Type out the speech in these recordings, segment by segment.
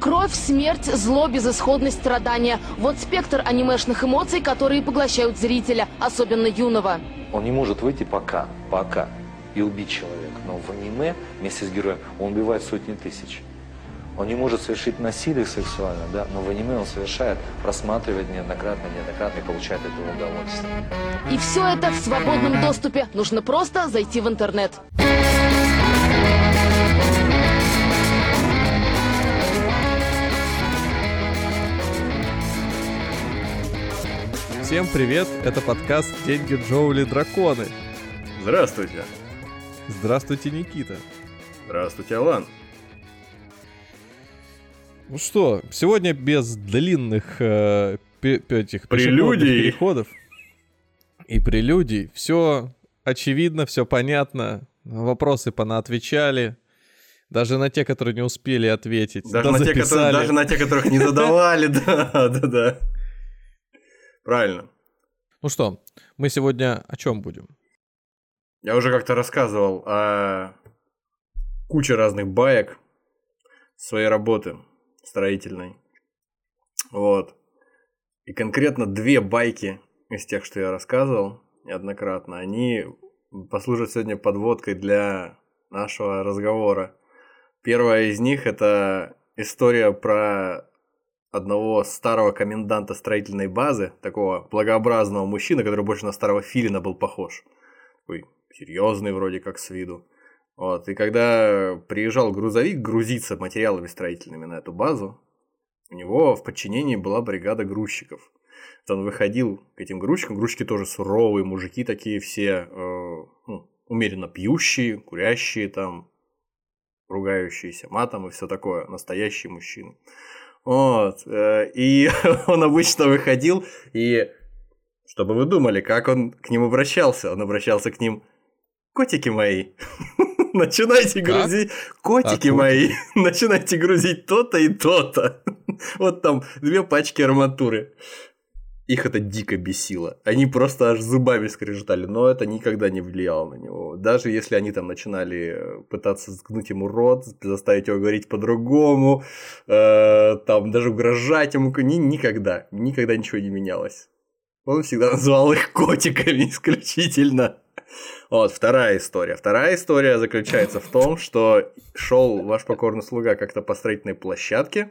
Кровь, смерть, зло, безысходность, страдания. Вот спектр анимешных эмоций, которые поглощают зрителя, особенно юного. Он не может выйти пока, пока и убить человека. Но в аниме вместе с героем он убивает сотни тысяч. Он не может совершить насилие сексуально, да, но в аниме он совершает, просматривает неоднократно, неоднократно и получает это удовольствие. И все это в свободном доступе. Нужно просто зайти в интернет. Всем привет, это подкаст «Деньги, Джоули, драконы». Здравствуйте. Здравствуйте, Никита. Здравствуйте, Алан. Ну что, сегодня без длинных э, этих прелюдий переходов и прелюдий. Все очевидно, все понятно. Вопросы понаотвечали. Даже на те, которые не успели ответить. Даже, да на, те, которые, даже на те, которых не задавали, да, да, да. Правильно. Ну что, мы сегодня о чем будем? Я уже как-то рассказывал о куче разных баек своей работы строительной. Вот. И конкретно две байки из тех, что я рассказывал неоднократно, они послужат сегодня подводкой для нашего разговора. Первая из них это история про одного старого коменданта строительной базы, такого благообразного мужчины, который больше на старого филина был похож. Такой серьезный вроде как с виду. Вот. И когда приезжал грузовик грузиться материалами строительными на эту базу, у него в подчинении была бригада грузчиков. Он выходил к этим грузчикам, грузчики тоже суровые, мужики такие все, э, ну, умеренно пьющие, курящие там, ругающиеся матом и все такое, настоящие мужчины. Вот. Э, и он обычно выходил, и чтобы вы думали, как он к ним обращался? Он обращался к ним «Котики мои, начинайте грузить, котики а, мои, начинайте грузить то-то и то-то». Вот там две пачки арматуры. Их это дико бесило. Они просто аж зубами скрежетали, но это никогда не влияло на него. Даже если они там начинали э, пытаться заткнуть ему рот, заставить его говорить по-другому, э, там даже угрожать ему, ни, никогда, никогда ничего не менялось. Он всегда называл их котиками исключительно. Вот, вторая история. Вторая история заключается в том, что шел ваш покорный слуга как-то по строительной площадке.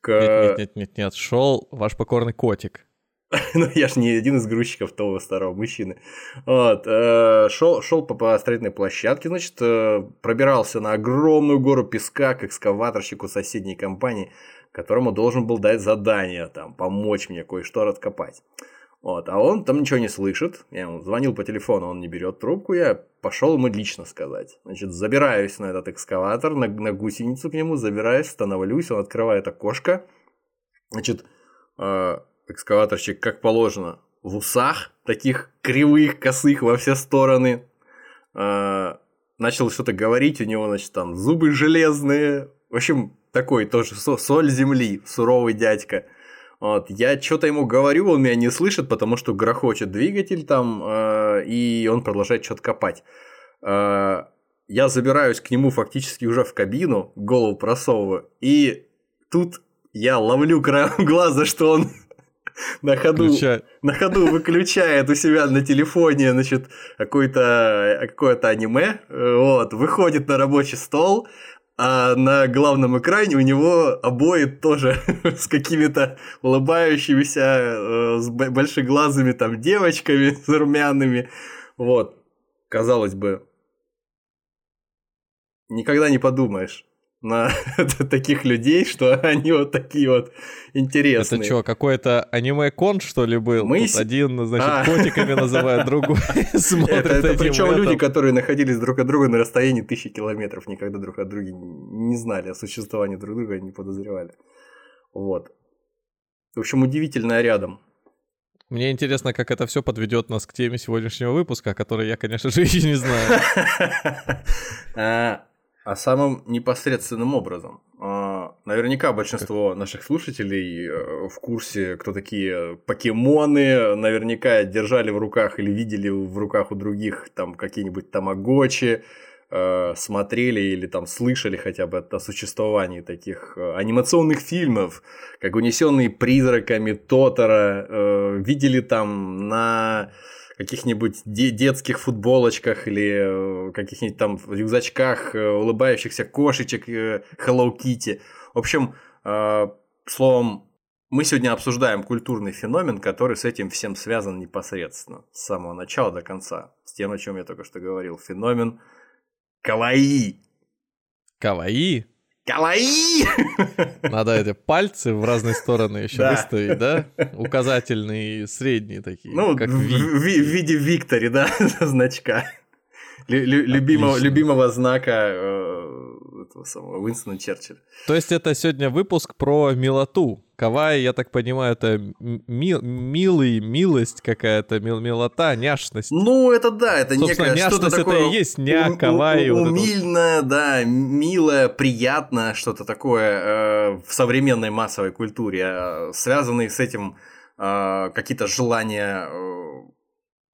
К... Нет, нет, нет, нет, нет, шел ваш покорный котик. ну, я ж не один из грузчиков того старого мужчины. Вот, э, шел, шел по, по строительной площадке, значит, э, пробирался на огромную гору песка к экскаваторщику соседней компании, которому должен был дать задание, там, помочь мне кое-что раскопать. Вот, а он там ничего не слышит. Я ему звонил по телефону, он не берет трубку. Я пошел ему лично сказать. Значит, забираюсь на этот экскаватор, на, на гусеницу к нему, забираюсь, становлюсь, он открывает окошко. Значит, э, экскаваторщик, как положено, в усах, таких кривых, косых во все стороны. А, начал что-то говорить, у него, значит, там зубы железные. В общем, такой тоже соль земли, суровый дядька. Вот, я что-то ему говорю, он меня не слышит, потому что грохочет двигатель там, э, и он продолжает что-то копать. Э, я забираюсь к нему фактически уже в кабину, голову просовываю, и тут я ловлю краем глаза, что он на ходу, на ходу выключает у себя на телефоне, значит, какое-то какое аниме, вот, выходит на рабочий стол, а на главном экране у него обои тоже с какими-то улыбающимися, э, с большеглазыми там девочками, с румяными, вот, казалось бы, никогда не подумаешь, на таких людей, что они вот такие вот интересные. Это что, какой-то аниме-кон, что ли, был? Мы... Тут один, значит, а. котиками называет, другой смотрит Это, это причем люди, которые находились друг от друга на расстоянии тысячи километров, никогда друг от друга не знали о существовании друг друга, не подозревали. Вот. В общем, удивительно рядом. Мне интересно, как это все подведет нас к теме сегодняшнего выпуска, который я, конечно же, еще не знаю. А, самым непосредственным образом. А, наверняка большинство наших слушателей э, в курсе, кто такие покемоны, наверняка держали в руках или видели в руках у других там какие-нибудь тамагочи, э, смотрели или там слышали хотя бы о существовании таких э, анимационных фильмов, как «Унесенные призраками», «Тотора», видели там на каких-нибудь де- детских футболочках или э, каких-нибудь там рюкзачках э, улыбающихся кошечек э, Hello Kitty. В общем, словом, мы сегодня обсуждаем культурный феномен, который с этим всем связан непосредственно, с самого начала до конца, с тем, о чем я только что говорил. Феномен каваи. Каваи? Каваи! Надо эти пальцы в разные стороны еще Да. выставить, да? Указательные и средние такие, Ну, как в, Ви. в- в виде Виктори, да, значка. Лю- лю- любимого, любимого знака э, этого самого Уинстона Черчилля. То есть это сегодня выпуск про милоту. Кавай, я так понимаю, это м- ми- милый, милость какая-то, мил- милота, няшность. Ну, это да, это Собственно, некое что-то няшность это такое... и есть ня, ум- кавай, ум- это вот. умильное, да, милое, приятное, что-то такое э, в современной массовой культуре, э, связанные с этим э, какие-то желания э,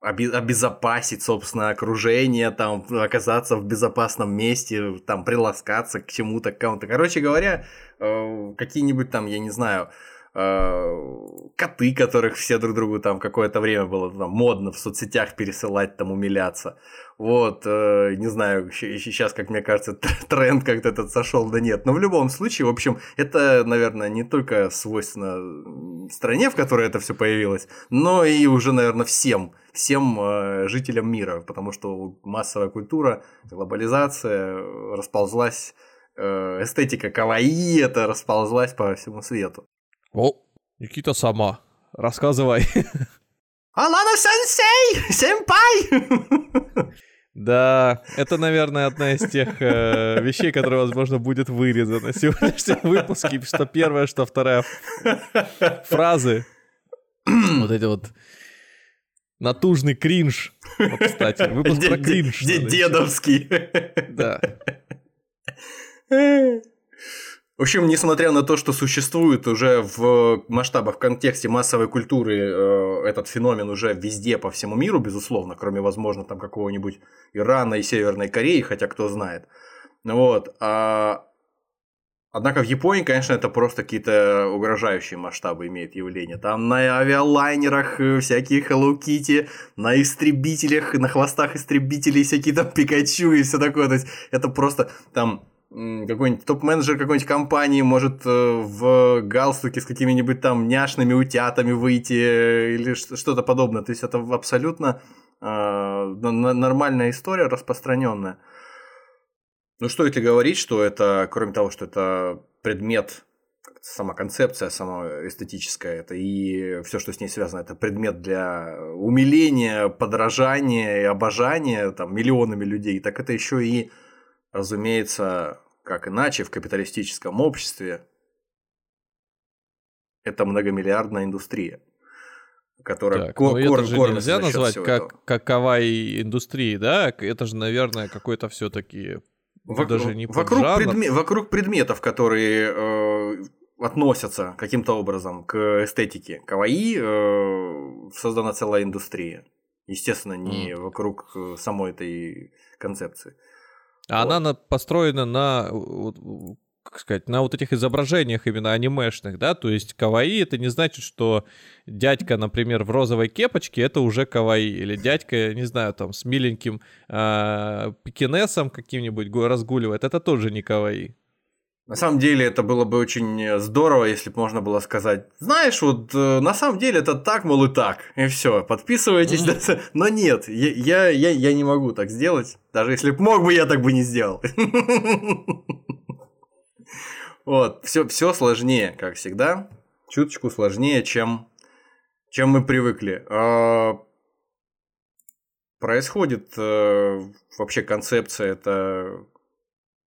обезопасить, собственно, окружение, там, оказаться в безопасном месте, там, приласкаться к чему-то, к кому-то. Короче говоря, э, какие-нибудь там, я не знаю, э, коты, которых все друг другу там какое-то время было там, модно в соцсетях пересылать, там, умиляться. Вот, э, не знаю, сейчас, как мне кажется, тренд как-то этот сошел, да нет. Но в любом случае, в общем, это, наверное, не только свойственно стране, в которой это все появилось, но и уже, наверное, всем, всем э, жителям мира, потому что массовая культура, глобализация э, расползлась, э, эстетика каваи это расползлась по всему свету. О, Никита сама. Рассказывай. Алана сенсей! Сэмпай! Да, это, наверное, одна из тех э, вещей, которая, возможно, будет вырезана в сегодняшнем выпуске, что первая, что вторая фразы. Вот эти вот натужный кринж. Вот, кстати, выпуск про кринж. Дедовский. Да. В общем, несмотря на то, что существует уже в масштабах, в контексте массовой культуры э, этот феномен уже везде по всему миру, безусловно, кроме, возможно, там какого-нибудь Ирана и Северной Кореи, хотя кто знает. Вот. А... Однако в Японии, конечно, это просто какие-то угрожающие масштабы имеет явление. Там на авиалайнерах э, всякие Hello Kitty, на истребителях, на хвостах истребителей всякие там Пикачу и все такое. То есть это просто там какой-нибудь топ-менеджер какой-нибудь компании может э, в галстуке с какими-нибудь там няшными утятами выйти э, или что-то подобное. То есть это абсолютно э, нормальная история, распространенная. Ну что если говорить, что это, кроме того, что это предмет, сама концепция, сама эстетическая, это и все, что с ней связано, это предмет для умиления, подражания и обожания там, миллионами людей, так это еще и, разумеется, как иначе в капиталистическом обществе, это многомиллиардная индустрия, которая Так, ко- ну это кор- же нельзя назвать как, этого. как кавай индустрии, да? Это же, наверное, какой-то все-таки Вок- даже не вокруг, поджанр. предме- вокруг предметов, которые э, относятся каким-то образом к эстетике каваи, э, создана целая индустрия. Естественно, не вокруг э, самой этой концепции. А Вот. она на- построена на, как сказать, на вот этих изображениях именно анимешных, да? То есть каваи это не значит, что дядька, например, в розовой кепочке это уже каваи, или дядька, не знаю, там с миленьким а, пекинесом каким-нибудь разгуливает, это тоже не каваи. На самом деле это было бы очень здорово, если бы можно было сказать, знаешь, вот э, на самом деле это так, мол, и так, и все, подписывайтесь. да. Но нет, я, я, я, я не могу так сделать, даже если бы мог бы, я так бы не сделал. Вот, все, все сложнее, как всегда, чуточку сложнее, чем, чем мы привыкли. А, Происходит э, вообще концепция, это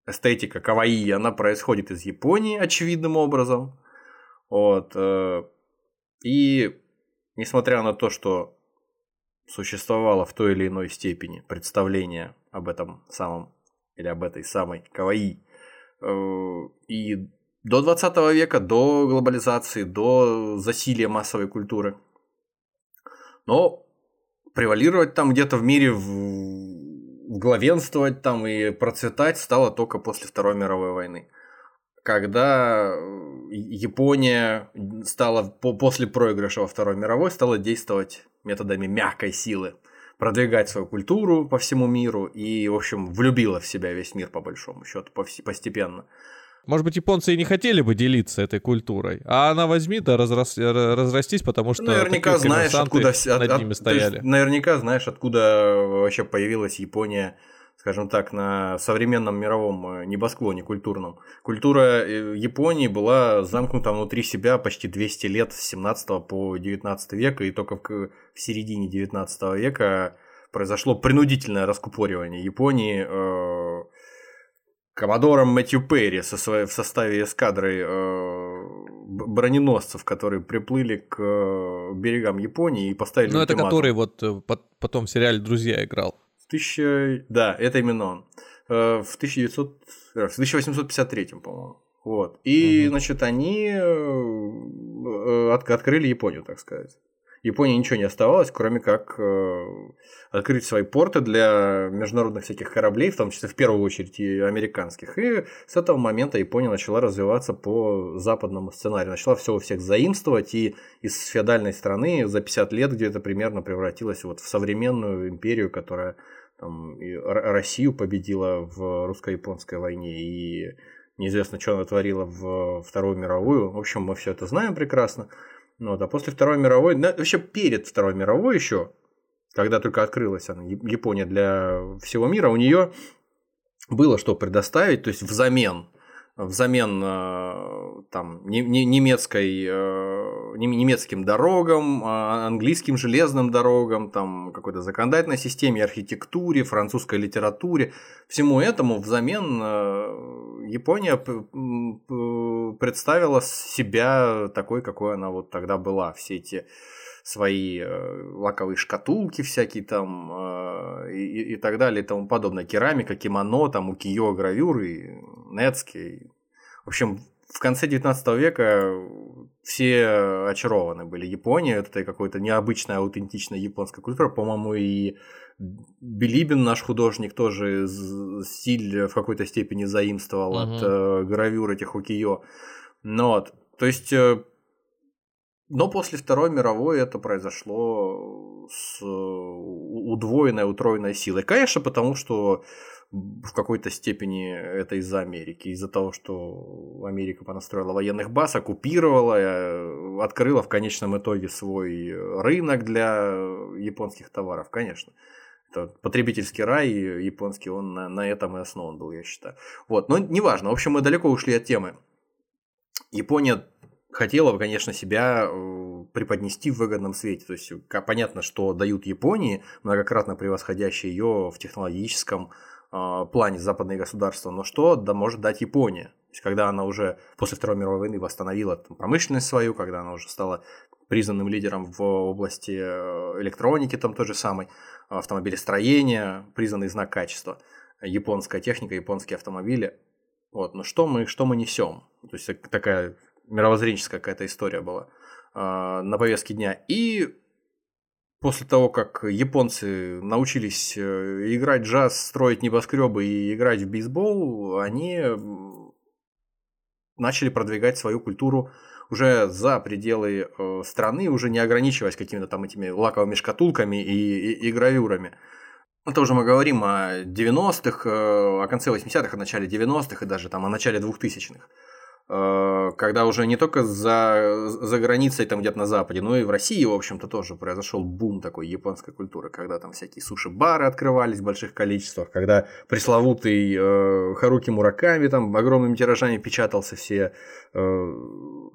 эстетика каваи, она происходит из Японии очевидным образом. Вот. э, И несмотря на то, что существовало в той или иной степени представление об этом самом или об этой самой каваи, и до 20 века, до глобализации, до засилия массовой культуры. Но превалировать там где-то в мире в- главенствовать там и процветать стало только после Второй мировой войны. Когда э, Япония стала после проигрыша во Второй мировой стала действовать методами мягкой силы, продвигать свою культуру по всему миру и, в общем, влюбила в себя весь мир по большому счету постепенно. Может быть, японцы и не хотели бы делиться этой культурой, а она возьми да разрас... разрастись, потому что наверняка знаешь, откуда над от, ними стояли. Есть, наверняка знаешь, откуда вообще появилась Япония, скажем так, на современном мировом э, небосклоне культурном. Культура э, Японии была замкнута внутри себя почти 200 лет с 17 по 19 век, и только в, середине 19 века произошло принудительное раскупоривание Японии э, коммодором Мэтью Перри со своей, в составе эскадры э, броненосцев, которые приплыли к э, берегам Японии и поставили Ну, это который вот потом в сериале «Друзья» играл. В тысяча... Да, это именно он. Э, в, 1900... Э, в 1853, по-моему. Вот. И, угу. значит, они э, открыли Японию, так сказать. Японии ничего не оставалось, кроме как э, открыть свои порты для международных всяких кораблей, в том числе в первую очередь и американских. И с этого момента Япония начала развиваться по западному сценарию. Начала все у всех заимствовать, и из феодальной страны за 50 лет где-то примерно превратилась вот в современную империю, которая там, и Россию победила в русско-японской войне, и неизвестно, что она творила в Вторую мировую. В общем, мы все это знаем прекрасно. Ну, да, после Второй мировой, да, вообще перед Второй мировой еще, когда только открылась она, Япония для всего мира, у нее было что предоставить, то есть взамен взамен э, там, немецкой, э, немецким дорогам, а, английским железным дорогам, там, какой-то законодательной системе, архитектуре, французской литературе. Всему этому взамен э, Япония представила себя такой, какой она вот тогда была. Все эти свои лаковые шкатулки всякие там и, и так далее и тому подобное. Керамика, кимоно, там укиё, гравюры, нецки. В общем, в конце 19 века все очарованы были Японией, это какой-то необычная, аутентичная японская культура. По-моему, и Билибин, наш художник, тоже стиль в какой-то степени заимствовал угу. от э, гравюр этих укиё. Но, вот, то есть, э, но после Второй мировой это произошло с удвоенной, утроенной силой. Конечно, потому что в какой-то степени это из-за Америки, из-за того, что Америка понастроила военных баз, оккупировала, э, открыла в конечном итоге свой рынок для японских товаров, конечно. Это потребительский рай японский, он на, на этом и основан был, я считаю. Вот, но неважно, в общем, мы далеко ушли от темы. Япония хотела, конечно, себя э, преподнести в выгодном свете. То есть понятно, что дают Японии, многократно превосходящие ее в технологическом э, плане западные государства, но что да, может дать Япония? То есть, когда она уже после Второй мировой войны восстановила там, промышленность свою, когда она уже стала признанным лидером в области э, электроники, там тот же самый, автомобилестроения, признанный знак качества, японская техника, японские автомобили. Вот, но что мы, что мы несем? То есть такая мировоззренческая какая-то история была э, на повестке дня. И после того, как японцы научились э, играть джаз, строить небоскребы и играть в бейсбол, они начали продвигать свою культуру уже за пределы э, страны, уже не ограничиваясь какими-то там этими лаковыми шкатулками и, и, и гравюрами. Это уже мы говорим о 90-х, э, о конце 80-х, о начале 90-х и даже там о начале 2000-х. Э, когда уже не только за, за границей, там где-то на Западе, но и в России, в общем-то, тоже произошел бум такой японской культуры, когда там всякие суши-бары открывались в больших количествах, когда пресловутый э, Харуки Мураками там огромными тиражами печатался все, э,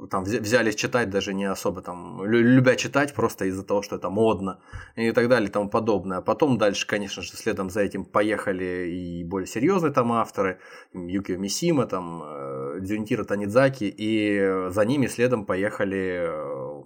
там взялись читать даже не особо там, любя читать просто из-за того, что это модно и так далее и тому подобное. Потом дальше, конечно же, следом за этим поехали и более серьезные там авторы, Юкио Мисима, там, э, Дзюнтира Танидзаки, и за ними следом поехали э,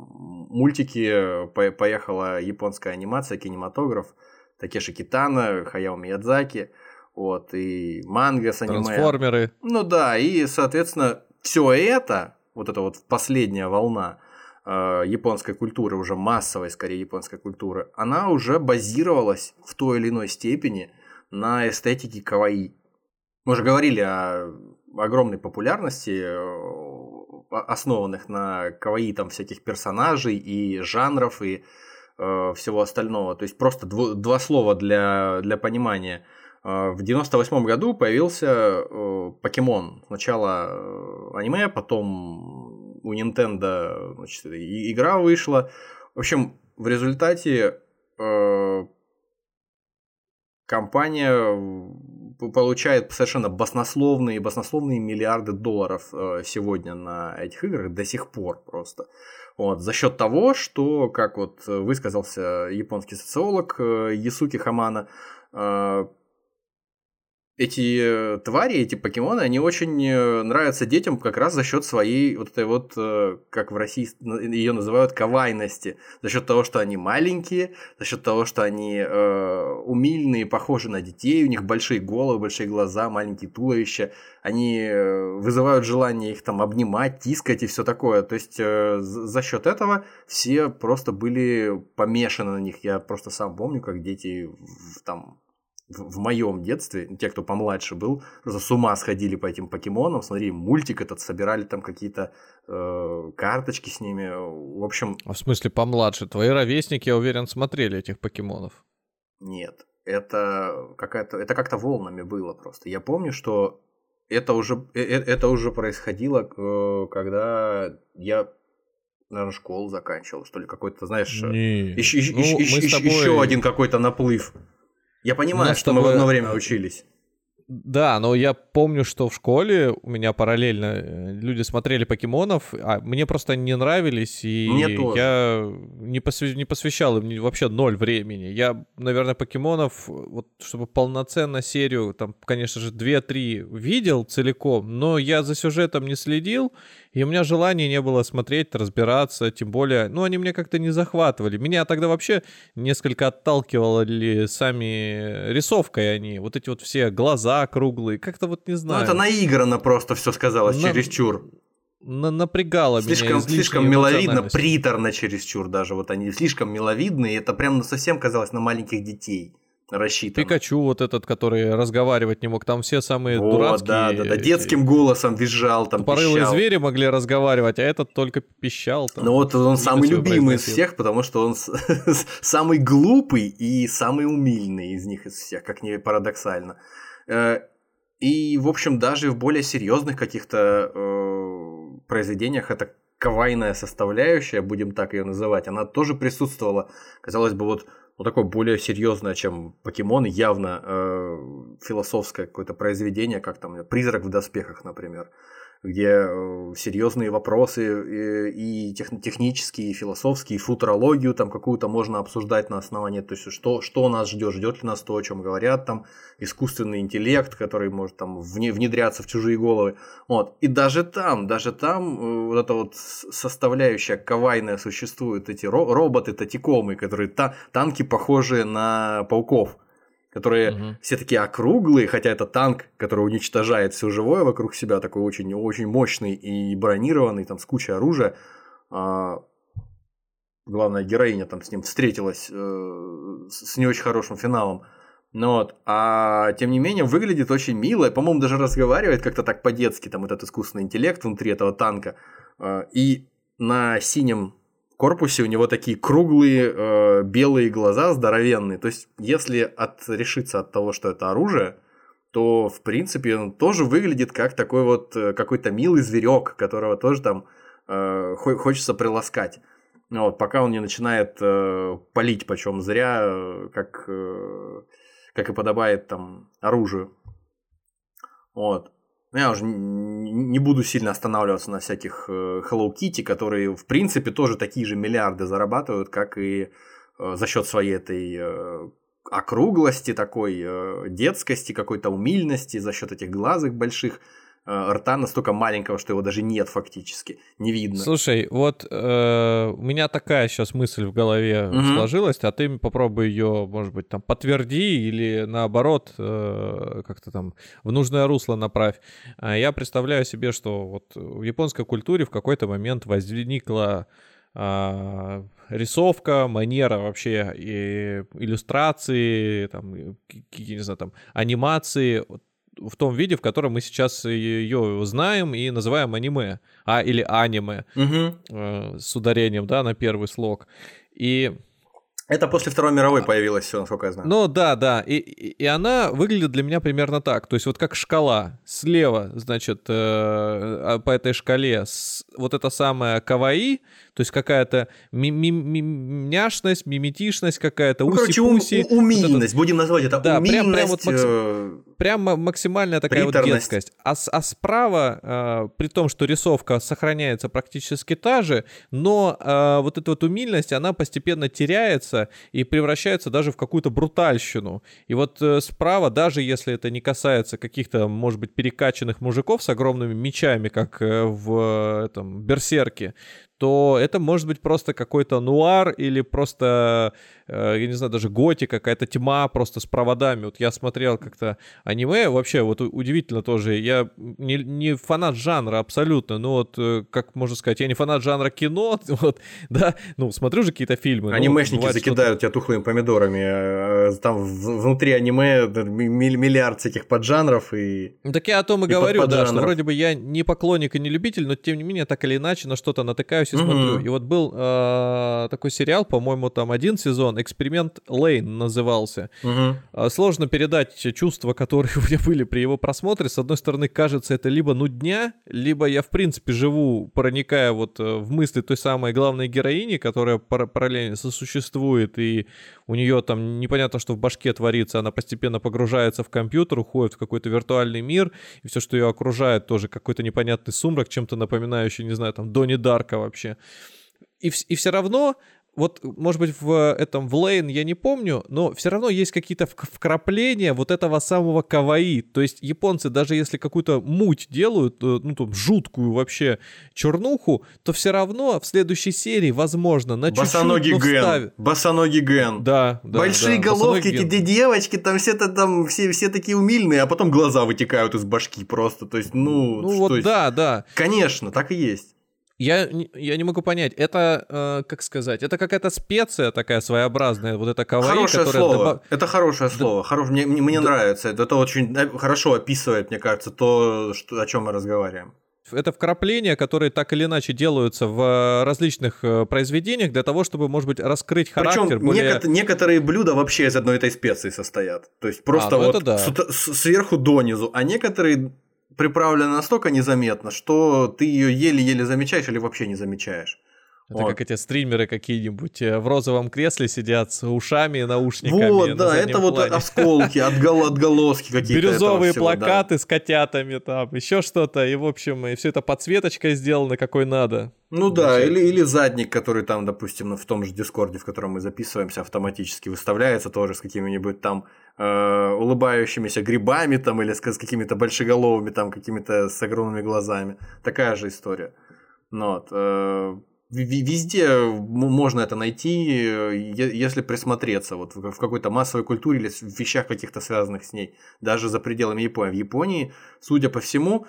мультики, поехала японская анимация, кинематограф, Такеши Китана, Хаяо Миядзаки, вот, и манга с аниме. Трансформеры. Ну да, и, соответственно, все это, вот эта вот последняя волна э, японской культуры, уже массовой, скорее, японской культуры, она уже базировалась в той или иной степени на эстетике каваи. Мы уже говорили о огромной популярности, э, основанных на каваи там всяких персонажей и жанров и э, всего остального. То есть просто дво, два слова для, для понимания. Э, в 98 году появился э, покемон. Сначала э, аниме, потом у Nintendo значит, игра вышла. В общем, в результате э, компания получает совершенно баснословные, баснословные миллиарды долларов сегодня на этих играх до сих пор просто. Вот, за счет того, что, как вот высказался японский социолог Ясуки Хамана, эти э, твари, эти покемоны, они очень э, нравятся детям как раз за счет своей вот этой вот, э, как в России ее называют, кавайности. За счет того, что они маленькие, за счет того, что они э, умильные, похожи на детей, у них большие головы, большие глаза, маленькие туловища. Они вызывают желание их там обнимать, тискать и все такое. То есть э, за счет этого все просто были помешаны на них. Я просто сам помню, как дети в, там в, в моем детстве, те, кто помладше был, просто с ума сходили по этим покемонам, смотри, мультик этот, собирали там какие-то э, карточки с ними, в общем... А в смысле помладше? Твои ровесники, я уверен, смотрели этих покемонов. Нет, это какая-то, это как-то волнами было просто. Я помню, что это уже, э, э, это уже происходило, э, когда я наверное, школу заканчивал, что ли, какой-то, знаешь, еще, ну, еще, еще, тобой... еще один какой-то наплыв. Я понимаю, что тобой... мы в одно время учились. Да, но я помню, что в школе у меня параллельно э, люди смотрели покемонов, а мне просто не нравились, и я не, посвя... не посвящал им вообще ноль времени. Я, наверное, покемонов, вот чтобы полноценно серию, там, конечно же, 2-3 видел целиком, но я за сюжетом не следил, и у меня желания не было смотреть, разбираться, тем более, ну, они меня как-то не захватывали. Меня тогда вообще несколько отталкивали сами рисовкой они, вот эти вот все глаза круглые, как-то вот не знаю. Ну, это наиграно просто все сказалось, На... чересчур. На напрягало слишком, меня Слишком миловидно, приторно чересчур даже. Вот они слишком миловидные, это прям совсем казалось на маленьких детей рассчитан. Пикачу вот этот, который разговаривать не мог, там все самые вот, дурацкие. да, да, да, детским голосом визжал, там Тупорылые пищал. звери могли разговаривать, а этот только пищал. Там, ну вот он самый любимый из всех, потому что он самый глупый и самый умильный из них из всех, как ни парадоксально. Э, и, в общем, даже в более серьезных каких-то э, произведениях это кавайная составляющая, будем так ее называть, она тоже присутствовала. Казалось бы, вот ну, такое более серьезное, чем покемон, явно э, философское какое-то произведение, как там «Призрак в доспехах», например где э, серьезные вопросы и, и тех, технические, и философские, и футурологию там какую-то можно обсуждать на основании, то есть что, что нас ждет, ждет ли нас то, о чем говорят, там искусственный интеллект, который может там внедряться в чужие головы. Вот. И даже там, даже там э, вот эта вот составляющая кавайная существует, эти ро- роботы, татикомы, которые та- танки похожие на пауков которые угу. все такие округлые, хотя это танк, который уничтожает все живое вокруг себя, такой очень, очень мощный и бронированный, там с кучей оружия. А, главная героиня там с ним встретилась э, с не очень хорошим финалом. Ну вот. А тем не менее, выглядит очень мило. По-моему, даже разговаривает как-то так по-детски, там этот искусственный интеллект внутри этого танка. Э, и на синем корпусе у него такие круглые э, белые глаза, здоровенные. То есть, если отрешиться от того, что это оружие, то, в принципе, он тоже выглядит как такой вот э, какой-то милый зверек, которого тоже там э, хочется приласкать. Вот, пока он не начинает э, палить почем зря, э, как, э, как и подобает там оружию. Вот. Ну, я уже не буду сильно останавливаться на всяких э, Hello Kitty, которые, в принципе, тоже такие же миллиарды зарабатывают, как и э, за счет своей этой э, округлости, такой детскости, какой-то умильности, за счет этих глазок больших. Э, рта настолько маленького, что его даже нет фактически, не видно. Слушай, вот э, у меня такая сейчас мысль в голове угу. сложилась, а ты попробуй ее, может быть, там подтверди или наоборот э, как-то там в нужное русло направь. А я представляю себе, что вот в японской культуре в какой-то момент возникла а, рисовка, манера вообще и иллюстрации, там, не знаю, там, анимации в том виде, в котором мы сейчас ее знаем и называем аниме, а или аниме угу. э, с ударением, да, на первый слог. И это после Второй мировой появилось все, насколько я знаю. Ну да, да. И, и она выглядит для меня примерно так. То есть вот как шкала. Слева, значит, э, а по этой шкале с, вот это самое каваи, то есть какая-то ми ми ми мяшность, миметишность какая-то, ну, короче, ум, умильность, вот будем называть это да, умильность. Прям, прям, вот максим, э... прям максимальная такая вот детскость. А, а справа, э, при том, что рисовка сохраняется практически та же, но э, вот эта вот умильность, она постепенно теряется и превращается даже в какую-то брутальщину. И вот э, справа, даже если это не касается каких-то, может быть, перекачанных мужиков с огромными мечами, как э, в э, этом Берсерке, то это может быть просто какой-то нуар или просто, э, я не знаю, даже готи, какая-то тьма просто с проводами. Вот я смотрел как-то аниме, вообще вот удивительно тоже, я не, не фанат жанра абсолютно, но вот, э, как можно сказать, я не фанат жанра кино, вот, да, ну, смотрю же какие-то фильмы. Ну, Анимешники ну, закидают тебя тухлыми помидорами, э, там внутри аниме миллиард всяких поджанров и... Ну, так я о том и, и говорю, да, что вроде бы я не поклонник и не любитель, но тем не менее, так или иначе, на что-то натыкаюсь увлекаюсь и mm-hmm. смотрю. И вот был э, такой сериал, по-моему, там один сезон, «Эксперимент Лейн» назывался. Mm-hmm. Сложно передать чувства, которые у меня были при его просмотре. С одной стороны, кажется, это либо нудня, либо я, в принципе, живу, проникая вот э, в мысли той самой главной героини, которая параллельно сосуществует, и у нее там непонятно, что в башке творится, она постепенно погружается в компьютер, уходит в какой-то виртуальный мир, и все, что ее окружает, тоже какой-то непонятный сумрак, чем-то напоминающий, не знаю, там, Дони Дарка вообще. И, и все равно вот, может быть, в этом, в Лейн я не помню, но все равно есть какие-то вкрапления вот этого самого каваи. То есть японцы, даже если какую-то муть делают, э, ну, там, жуткую вообще чернуху, то все равно в следующей серии, возможно, на Босоногий чуть-чуть, Ген. Вставят. Босоногий Ген. Да, да. Большие да, головки, эти девочки, там все-то там, все, все такие умильные, а потом глаза вытекают из башки просто. То есть, ну... Ну, вот есть... да, да. Конечно, так и есть. Я, я не могу понять, это, э, как сказать, это какая-то специя такая своеобразная, вот это кавай, Хорошее слово, добав... это хорошее да. слово, Хорош... мне, мне да. нравится, это, это очень э, хорошо описывает, мне кажется, то, что, о чем мы разговариваем. Это вкрапления, которые так или иначе делаются в различных э, произведениях для того, чтобы, может быть, раскрыть характер. Причем более... некоторые блюда вообще из одной этой специи состоят. То есть просто а, ну вот да. сверху донизу, а некоторые приправлена настолько незаметно, что ты ее еле-еле замечаешь или вообще не замечаешь. Это вот. как эти стримеры какие-нибудь э, в розовом кресле сидят с ушами и наушниками. Вот, да, это плане. вот осколки, отгол, отголоски какие-то. Бирюзовые всего, плакаты да. с котятами там, еще что-то. И, в общем, и все это подсветочкой сделано, какой надо. Ну да, или, или задник, который там, допустим, в том же Дискорде, в котором мы записываемся, автоматически выставляется тоже с какими-нибудь там э, улыбающимися грибами там или с, с какими-то большеголовыми там какими-то с огромными глазами. Такая же история. Ну, вот, э, Везде можно это найти, если присмотреться вот в какой-то массовой культуре или в вещах каких-то связанных с ней, даже за пределами Японии. В Японии, судя по всему, э,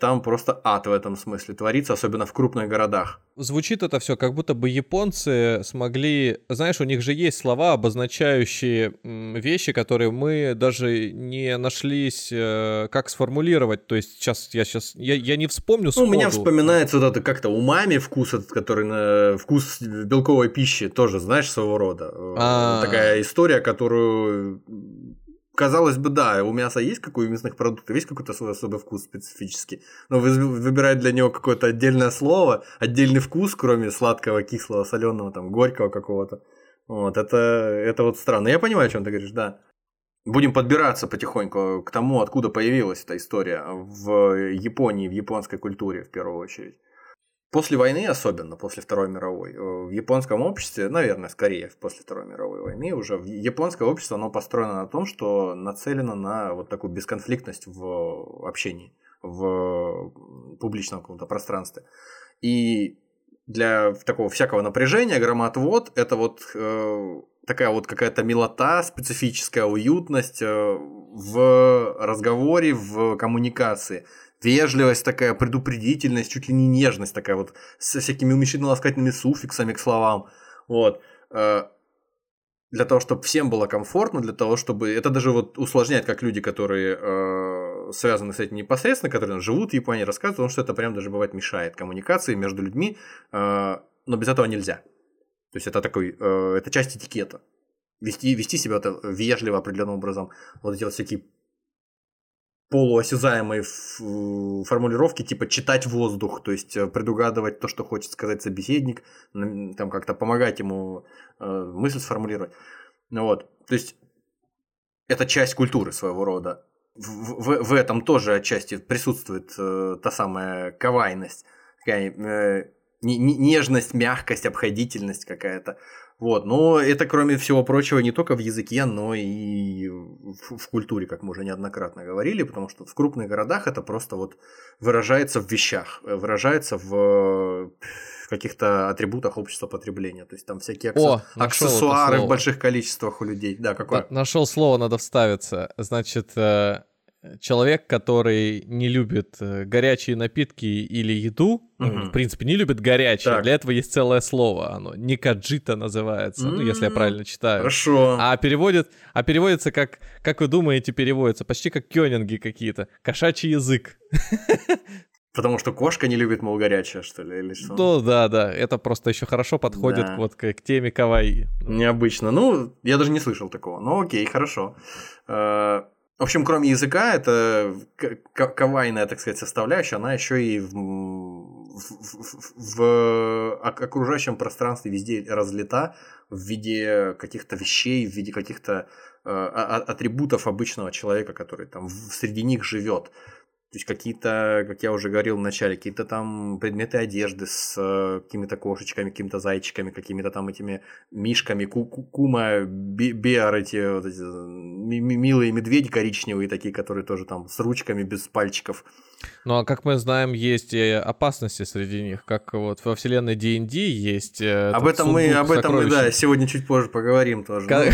там просто ад в этом смысле творится, особенно в крупных городах звучит это все, как будто бы японцы смогли, знаешь, у них же есть слова, обозначающие вещи, которые мы даже не нашлись, э, как сформулировать. То есть сейчас я сейчас я, я не вспомню. Ну, у меня вспоминается вот это как-то умами вкус этот, который на вкус белковой пищи тоже, знаешь, своего рода. А-а-а. Такая история, которую казалось бы, да, у мяса есть какой у мясных продуктов, есть какой-то свой особый вкус специфический, но вы выбираете для него какое-то отдельное слово, отдельный вкус, кроме сладкого, кислого, соленого, там, горького какого-то. Вот, это, это вот странно. Я понимаю, о чем ты говоришь, да. Будем подбираться потихоньку к тому, откуда появилась эта история в Японии, в японской культуре в первую очередь. После войны, особенно после Второй мировой, э, в японском обществе, наверное, скорее после Второй мировой войны, уже японское общество, оно построено на том, что нацелено на вот такую бесконфликтность в общении, в публичном каком-то пространстве. И для такого всякого напряжения громоотвод – это вот э, такая вот какая-то милота, специфическая уютность э, в разговоре, в коммуникации. Вежливость такая, предупредительность, чуть ли не нежность такая вот, со всякими уменьшительно-ласкательными суффиксами к словам. Вот. Э, для того, чтобы всем было комфортно, для того, чтобы... Это даже вот усложняет, как люди, которые э, связаны с этим непосредственно, которые живут в Японии, рассказывают, потому что это прям даже бывает мешает коммуникации между людьми, э, но без этого нельзя. То есть это такой, э, это часть этикета. Вести, вести себя это вежливо определенным образом. Вот эти вот всякие полуосязаемые формулировки, типа читать воздух, то есть э, предугадывать то, что хочет сказать собеседник, там как-то помогать ему э, мысль сформулировать. Ну вот, то есть это часть культуры своего рода. В, в, в этом тоже отчасти присутствует э, та самая кавайность, такая э, нежность, мягкость, обходительность какая-то. Вот, но это, кроме всего прочего, не только в языке, но и в, в культуре, как мы уже неоднократно говорили, потому что в крупных городах это просто вот выражается в вещах, выражается в каких-то атрибутах общества потребления. То есть там всякие аксес... О, аксессуары в больших количествах у людей. Да, какое? Нашел слово, надо вставиться. Значит, э, человек, который не любит э, горячие напитки или еду, угу. в принципе, не любит горячее, так. для этого есть целое слово, оно никаджита называется, ну, если я правильно читаю. Хорошо. А переводит, а переводится как, как вы думаете, переводится почти как кёнинги какие-то, кошачий язык. Потому что кошка не любит, мол, горячее, что ли, или что? Ну, да, да, это просто еще хорошо подходит да. вот к, к теме кавайи. Необычно. Ну, я даже не слышал такого. Ну, окей, хорошо. Э, в общем, кроме языка, это кавайная, так сказать, составляющая, она еще и в, в, в, в окружающем пространстве везде разлита в виде каких-то вещей, в виде каких-то э, атрибутов обычного человека, который там среди них живет. То есть какие-то, как я уже говорил в начале, какие-то там предметы одежды с э, какими-то кошечками, какими-то зайчиками, какими-то там этими мишками, ку кума, биар, эти, вот эти милые медведи коричневые такие, которые тоже там с ручками без пальчиков. Ну а как мы знаем, есть и опасности среди них, как вот во вселенной D&D есть. Э, об этом мы, об этом мы, да, сегодня чуть позже поговорим тоже. Как...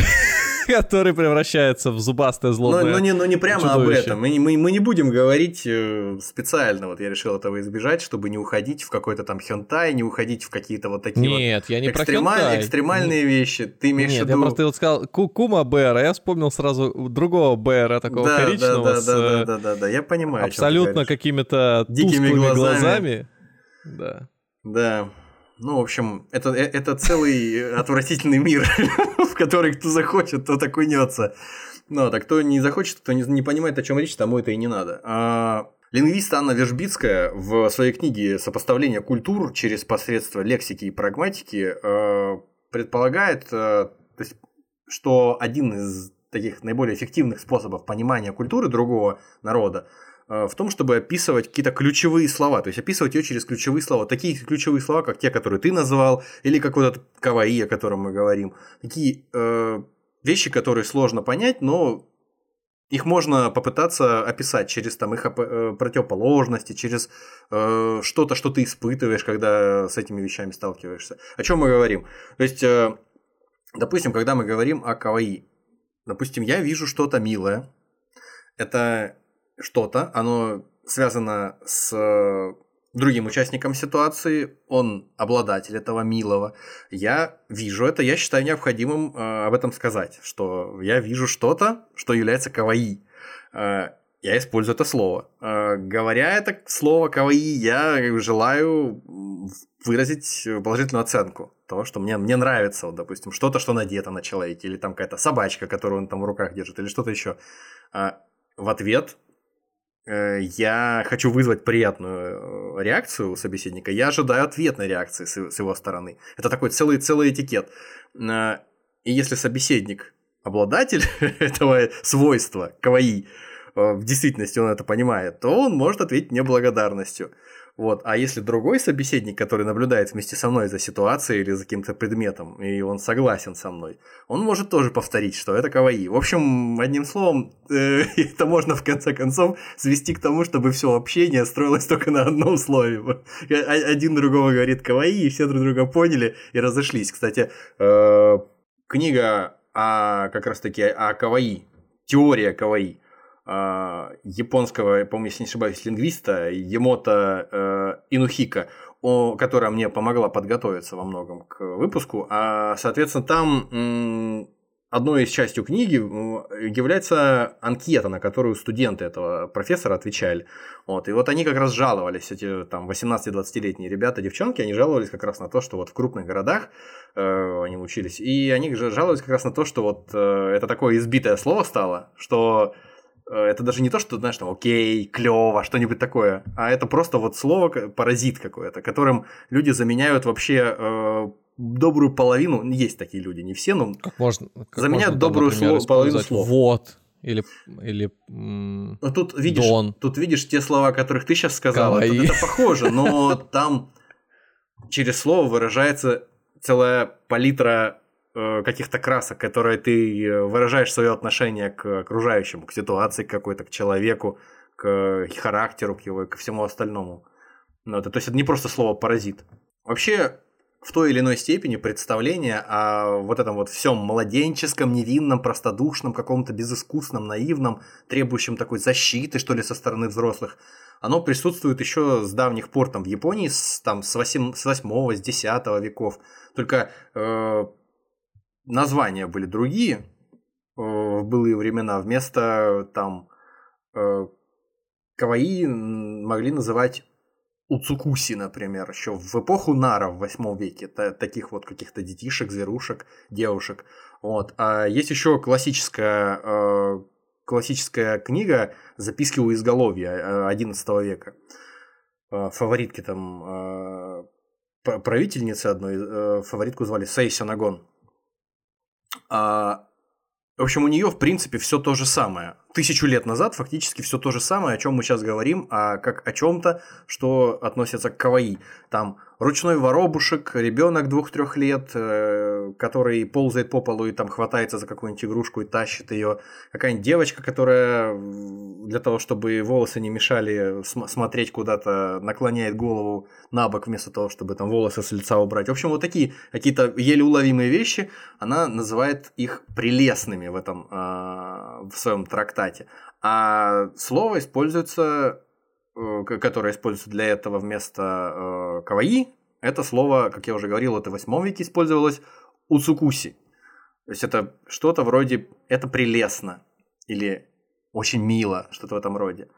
который превращается в зубастое злобное но, но, не, но не прямо чудовище. об этом. Мы, мы, мы не будем говорить э, специально. Вот я решил этого избежать, чтобы не уходить в какой-то там хентай, не уходить в какие-то вот такие Нет, вот я не экстремаль, про хентай. экстремальные вещи. Ты имеешь Нет, в виду... я просто вот сказал Кума Бэра, я вспомнил сразу другого Бэра, такого да, коричневого. Да, да, с, да, да, да, да, я понимаю. Абсолютно какими-то дикими глазами. глазами. Да. Да. Ну, в общем, это, э, это целый отвратительный мир, в который кто захочет, тот окунется. Ну, так кто не захочет, кто не, не понимает, о чем речь, тому это и не надо. А, лингвист Анна Вержбицкая в своей книге «Сопоставление культур через посредство лексики и прагматики» э, предполагает, э, то есть, что один из таких наиболее эффективных способов понимания культуры другого народа в том, чтобы описывать какие-то ключевые слова, то есть описывать ее через ключевые слова. Такие ключевые слова, как те, которые ты назвал, или как вот этот каваи, о котором мы говорим. Такие э, вещи, которые сложно понять, но их можно попытаться описать через там, их э, противоположности, через э, что-то, что ты испытываешь, когда с этими вещами сталкиваешься. О чем мы говорим? То есть, э, допустим, когда мы говорим о каваи, допустим, я вижу что-то милое, это что-то, оно связано с э, другим участником ситуации, он обладатель этого милого. Я вижу это, я считаю необходимым э, об этом сказать, что я вижу что-то, что является каваи. Э, я использую это слово. Говоря это слово каваи, я желаю выразить положительную оценку того, что мне, мне нравится, вот, допустим, что-то, что надето на человеке, или там какая-то собачка, которую он там в руках держит, или что-то еще. Э, в ответ я хочу вызвать приятную э, реакцию у собеседника, я ожидаю ответной реакции с его стороны. Это такой целый, целый этикет. Э, и если собеседник обладатель этого свойства, каваи, в действительности он это понимает, то он может ответить мне благодарностью. Вот. А если другой собеседник, который наблюдает вместе со мной за ситуацией или за каким-то предметом, и он согласен со мной, он может тоже повторить, что это каваи. В общем, одним словом, э, это можно в конце концов свести к тому, чтобы все общение строилось только на одном слове. Один другого говорит каваи, и все друг друга поняли и разошлись. Кстати, э, книга о, как раз таки о каваи, теория каваи а, японского, по-моему, если не ошибаюсь, лингвиста Емото э, Инухика, которая мне помогла подготовиться во многом к выпуску. А, соответственно, там одной из частью книги является анкета, на которую студенты этого профессора отвечали. Вот. И вот они как раз жаловались, эти там 18-20-летние ребята, девчонки, они жаловались как раз на то, что вот в крупных городах э, они учились, и они жаловались как раз на то, что вот э, это такое избитое слово стало, что э, это даже не то, что, знаешь, там, окей, клево, что-нибудь такое, а это просто вот слово, паразит какое-то, которым люди заменяют вообще э, добрую половину, есть такие люди, не все, но как можно, как заменяют можно, добрую там, например, половину слов. Вот. Или, или м- тут видишь, Дон. тут видишь те слова, которых ты сейчас сказала, тут это похоже, но там через слово выражается целая палитра э, каких-то красок, которые ты э, выражаешь свое отношение к окружающему, к ситуации какой-то, к человеку, к характеру, к его, ко всему остальному. Ну, это, то есть это не просто слово паразит. Вообще, в той или иной степени представление о вот этом вот всем младенческом, невинном, простодушном, каком-то безыскусном, наивном, требующем такой защиты, что ли, со стороны взрослых, оно присутствует еще с давних пор там в Японии, с, там, с, 8, с 8 с 10 веков. Только э, названия были другие э, в былые времена. Вместо там э, каваи могли называть Уцукуси, например, еще в эпоху Нара в 8 веке, та- таких вот каких-то детишек, зверушек, девушек. Вот. А есть еще классическая, э, классическая книга «Записки у изголовья» э, 11 века. Фаворитки там правительницы одной, фаворитку звали Сей Сёнагон. А, в общем, у нее, в принципе, все то же самое. Тысячу лет назад фактически все то же самое, о чем мы сейчас говорим, а как о чем-то, что относится к каваи. Там ручной воробушек, ребенок двух-трех лет, э, который ползает по полу и там хватается за какую-нибудь игрушку и тащит ее. Какая-нибудь девочка, которая для того, чтобы волосы не мешали см- смотреть куда-то, наклоняет голову на бок вместо того, чтобы там волосы с лица убрать. В общем, вот такие какие-то еле уловимые вещи, она называет их прелестными в этом, а, в своем трактате. А слово используется, э, которое используется для этого вместо э, каваи, это слово, как я уже говорил, это в 8 веке использовалось уцукуси. То есть это что-то вроде «это прелестно» или «очень мило», что-то в этом роде.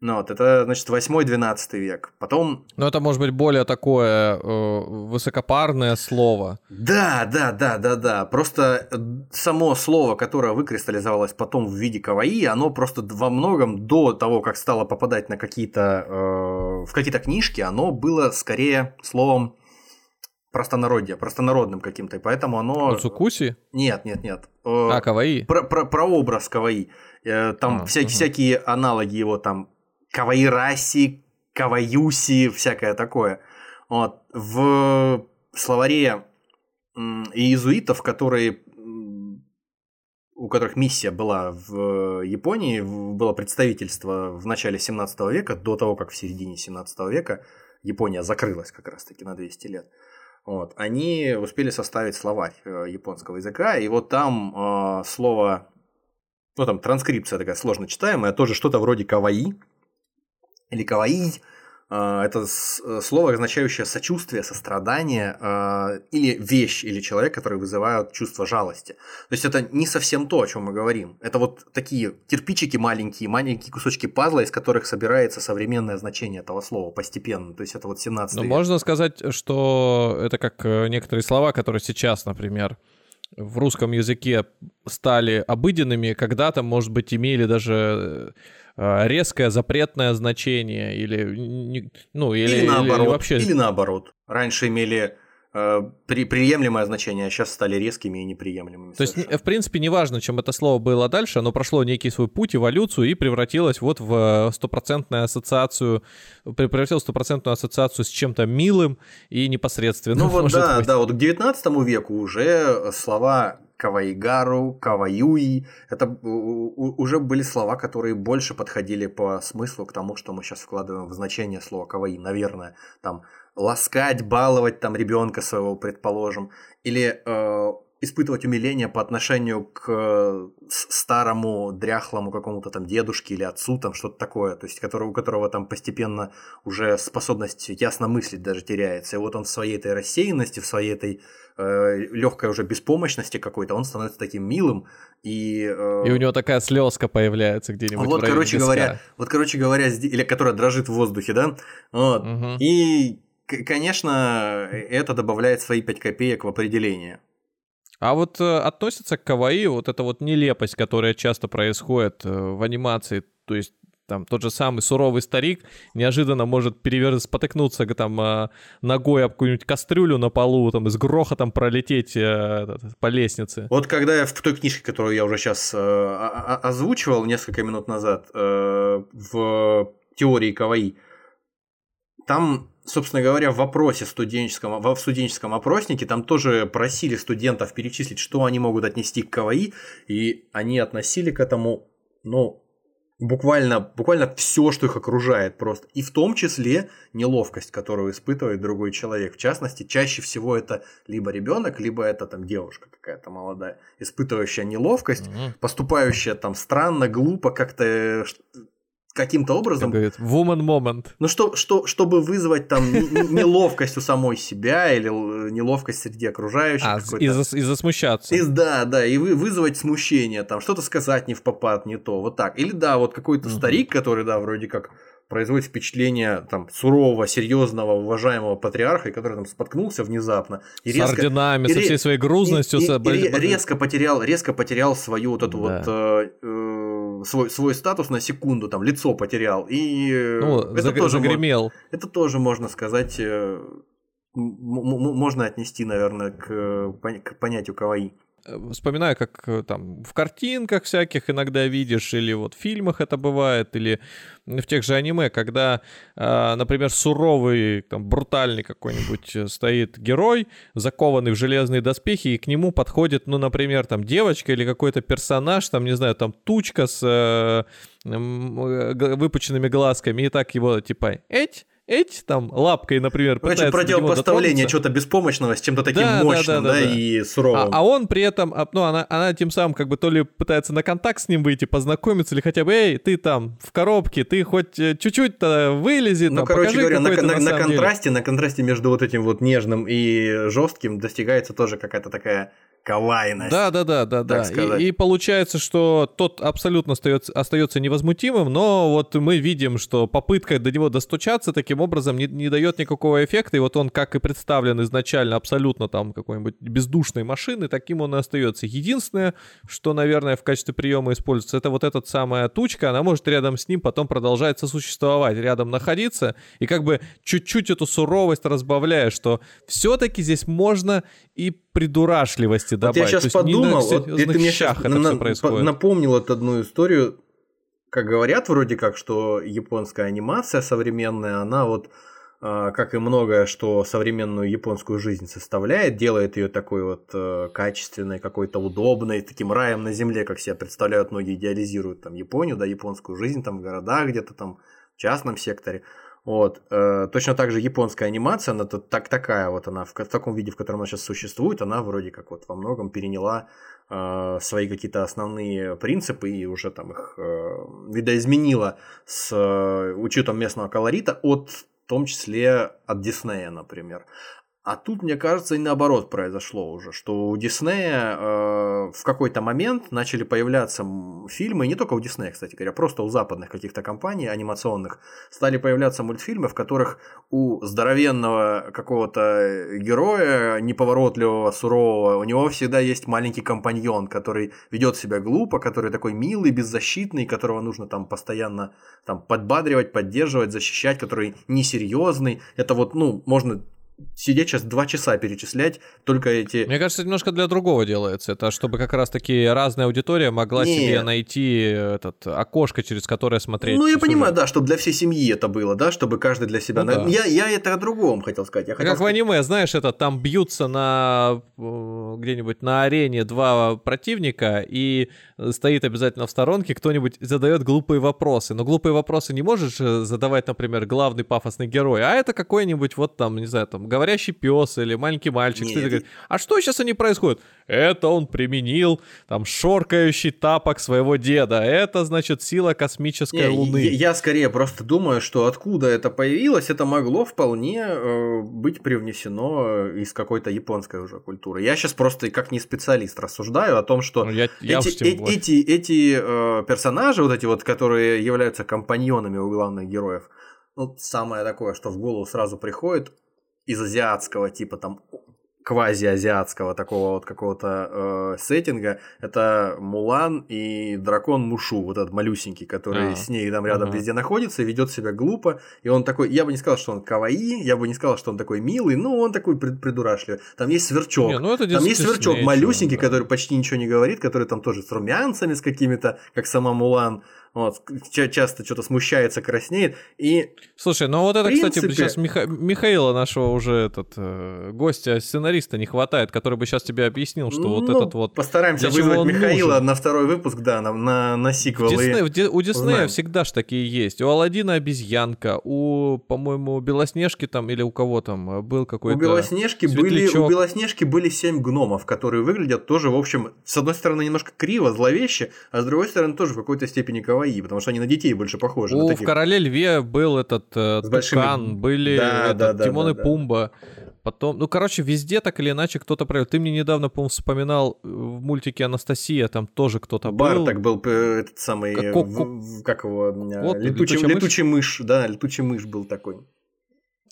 Ну вот, это, значит, 8-12 век. Потом Ну, это может быть более такое э, высокопарное слово. Да, да, да, да, да. Просто э, само слово, которое выкристаллизовалось потом в виде каваи, оно просто во многом до того, как стало попадать на какие-то э, в какие-то книжки, оно было скорее словом простонародья, простонародным каким-то, и поэтому оно... Уцукуси? Нет, нет, нет. Э, А, каваи? про, про, прообраз каваи. Э, Там А, всякие, ага. всякие аналоги его, там каваираси, каваюси, всякое такое. Вот. В словаре иезуитов, которые у которых миссия была в Японии, было представительство в начале 17 века, до того, как в середине 17 века Япония закрылась как раз-таки на 200 лет. Вот. Они успели составить словарь э, японского языка, и вот там э, слово, ну там транскрипция такая сложно читаемая, тоже что-то вроде каваи или каваи. Э, это э, слово, означающее сочувствие, сострадание э, или вещь, или человек, который вызывают чувство жалости. То есть это не совсем то, о чем мы говорим. Это вот такие кирпичики маленькие, маленькие кусочки пазла, из которых собирается современное значение этого слова постепенно. То есть это вот 17 Ну, век. можно сказать, что это как некоторые слова, которые сейчас, например, в русском языке стали обыденными, когда-то, может быть, имели даже резкое запретное значение или, ну, или, Или, наоборот. или вообще... Или наоборот. Раньше имели э, при, приемлемое значение, а сейчас стали резкими и неприемлемыми. То есть, совершенно. в принципе, неважно, чем это слово было дальше, оно прошло некий свой путь, эволюцию и превратилось вот в стопроцентную ассоциацию, пре- превратилось в стопроцентную ассоциацию с чем-то милым и непосредственным. Ну вот да, быть. да, вот к 19 веку уже слова кавайгару, каваюи, это у- уже были слова, которые больше подходили по смыслу к тому, что мы сейчас вкладываем в значение слова каваи, наверное, там ласкать, баловать там ребенка своего, предположим, или э, испытывать умиление по отношению к э, старому дряхлому какому-то там дедушке или отцу, там что-то такое, то есть который, у которого там постепенно уже способность ясно мыслить даже теряется. И вот он в своей этой рассеянности, в своей этой э, легкой уже беспомощности какой-то, он становится таким милым и... Э, и у него такая слезка появляется где-нибудь вот, в короче виска. говоря, вот, короче говоря, или которая дрожит в воздухе, да? Вот. Угу. И, конечно, это добавляет свои 5 копеек в определение. А вот э, относится к каваи вот эта вот нелепость, которая часто происходит э, в анимации, то есть там тот же самый суровый старик неожиданно может перевер... спотыкнуться там э, ногой об какую-нибудь кастрюлю на полу, там и с грохотом пролететь э, по лестнице. Вот когда я в той книжке, которую я уже сейчас э, озвучивал несколько минут назад э, в теории каваи, там собственно говоря, в вопросе студенческом, в студенческом опроснике там тоже просили студентов перечислить, что они могут отнести к КВИ, и они относили к этому, ну, буквально, буквально все, что их окружает просто. И в том числе неловкость, которую испытывает другой человек. В частности, чаще всего это либо ребенок, либо это там девушка какая-то молодая, испытывающая неловкость, mm-hmm. поступающая там странно, глупо, как-то каким-то образом... Говорит, woman moment. Ну, что, что, чтобы вызвать там неловкость у самой себя или неловкость среди окружающих. А, и, за, и засмущаться. И, да, да, и вы, вызвать смущение, там, что-то сказать не в попад, не то, вот так. Или да, вот какой-то угу. старик, который, да, вроде как производит впечатление там сурового, серьезного, уважаемого патриарха, который там споткнулся внезапно и резко, с орденами, и, со всей своей грузностью, и, и, и, резко потерял, резко потерял свою вот эту да. вот э, э, свой свой статус на секунду, там лицо потерял и э, ну, это заг... тоже загремел. Можно, это тоже можно сказать, э, можно отнести, наверное, к, к понятию каваи. Э, вспоминаю, как э, там в картинках всяких иногда видишь, или вот в фильмах это бывает, или в тех же аниме, когда, а, например, суровый, там, брутальный какой-нибудь э, стоит герой, закованный в железные доспехи, и к нему подходит, ну, например, там, девочка или какой-то персонаж, там, не знаю, там, тучка с выпученными глазками, и так его, типа, эть, эти там лапкой, например, Значит, противопоставление чего-то беспомощного с чем-то таким да, мощным, да, да, да, да, и суровым. А, а он при этом, а, ну, она, она тем самым как бы то ли пытается на контакт с ним выйти, познакомиться, или хотя бы, эй, ты там в коробке, ты хоть э, чуть-чуть-то вылези, ну, там, короче говоря, на, на, на, на контрасте, деле. на контрасте между вот этим вот нежным и жестким достигается тоже какая-то такая кавайность. Да, да, да, да, да. И, и получается, что тот абсолютно остается, остается невозмутимым, но вот мы видим, что попытка до него достучаться таким образом не, не дает никакого эффекта. И вот он, как и представлен изначально, абсолютно там какой-нибудь бездушной машины, таким он и остается. Единственное, что, наверное, в качестве приема используется, это вот эта самая тучка, она может рядом с ним потом продолжать сосуществовать, рядом находиться, и как бы чуть-чуть эту суровость разбавляя, что все-таки здесь можно и придурашливости вот добавить. Я сейчас подумал, вот ты мне сейчас это на, происходит. напомнил вот одну историю, как говорят вроде как, что японская анимация современная, она вот а, как и многое, что современную японскую жизнь составляет, делает ее такой вот э, качественной, какой-то удобной, таким раем на земле, как себя представляют многие, идеализируют там Японию, да, японскую жизнь там в городах где-то там, в частном секторе. Вот. Э, точно так же японская анимация, она так, такая вот, она в, в таком виде, в котором она сейчас существует, она вроде как вот во многом переняла э, свои какие-то основные принципы и уже там их э, видоизменила с э, учетом местного колорита от в том числе от Диснея, например. А тут, мне кажется, и наоборот произошло уже, что у Диснея э, в какой-то момент начали появляться фильмы, не только у Диснея, кстати говоря, просто у западных каких-то компаний анимационных, стали появляться мультфильмы, в которых у здоровенного какого-то героя, неповоротливого, сурового, у него всегда есть маленький компаньон, который ведет себя глупо, который такой милый, беззащитный, которого нужно там постоянно там, подбадривать, поддерживать, защищать, который несерьезный. Это вот, ну, можно сидеть сейчас два часа перечислять только эти... Мне кажется, немножко для другого делается. Это чтобы как раз-таки разная аудитория могла Нет. себе найти этот окошко, через которое смотреть. Ну, я понимаю, да, чтобы для всей семьи это было, да, чтобы каждый для себя... Ну, да. я, я это о другом хотел сказать. Я хотел как сказать... в аниме, знаешь, это там бьются на э, где-нибудь на арене два противника, и стоит обязательно в сторонке, кто-нибудь задает глупые вопросы. Но глупые вопросы не можешь задавать, например, главный пафосный герой, а это какой-нибудь вот там, не знаю, там, говорящий пес или маленький мальчик. Нет, говорит, а что сейчас они происходят? Это он применил там шоркающий тапок своего деда. Это, значит, сила космической не, Луны. Я, я скорее просто думаю, что откуда это появилось, это могло вполне э, быть привнесено из какой-то японской уже культуры. Я сейчас просто как не специалист рассуждаю о том, что ну, я, я эти, э, эти, эти э, персонажи, вот эти вот, которые являются компаньонами у главных героев, ну, самое такое, что в голову сразу приходит из азиатского, типа там квази-азиатского такого вот какого-то э, сеттинга, это Мулан и дракон Мушу, вот этот малюсенький, который а, с ней там рядом ага. везде находится, ведет себя глупо, и он такой, я бы не сказал, что он каваи, я бы не сказал, что он такой милый, но он такой придурашливый. Там есть сверчок, не, ну это там есть сверчок малюсенький, да. который почти ничего не говорит, который там тоже с румянцами, с какими-то, как сама Мулан, вот, часто что-то смущается, краснеет. И Слушай, ну вот это, принципе... кстати, сейчас Миха... Михаила нашего уже этот э, гостя, сценариста не хватает, который бы сейчас тебе объяснил, что ну, вот этот вот... Постараемся вызвать Михаила нужен. на второй выпуск, да, на, на, на сиквел. Дисней, и... У Диснея всегда ж такие есть. У Алладина обезьянка, у, по-моему, Белоснежки там или у кого там э, был какой-то У Белоснежки, были, у Белоснежки были семь гномов, которые выглядят тоже, в общем, с одной стороны, немножко криво, зловеще, а с другой стороны, тоже в какой-то степени кого каваи, потому что они на детей больше похожи. У таких... в Короле Льве был этот э, Тукан, большими... были да, этот, да, да, Тимон да, и да. Пумба. Потом, ну, короче, везде так или иначе кто-то провел. Ты мне недавно, по-моему, вспоминал э, в мультике Анастасия, там тоже кто-то был. так был э, этот самый, как, в, как его, вот, летучий, летучий, летучий мышь, да, летучий мышь был такой.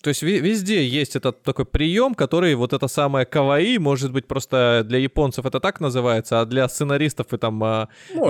То есть везде есть этот такой прием, который вот это самое каваи, может быть, просто для японцев это так называется, а для сценаристов и там а,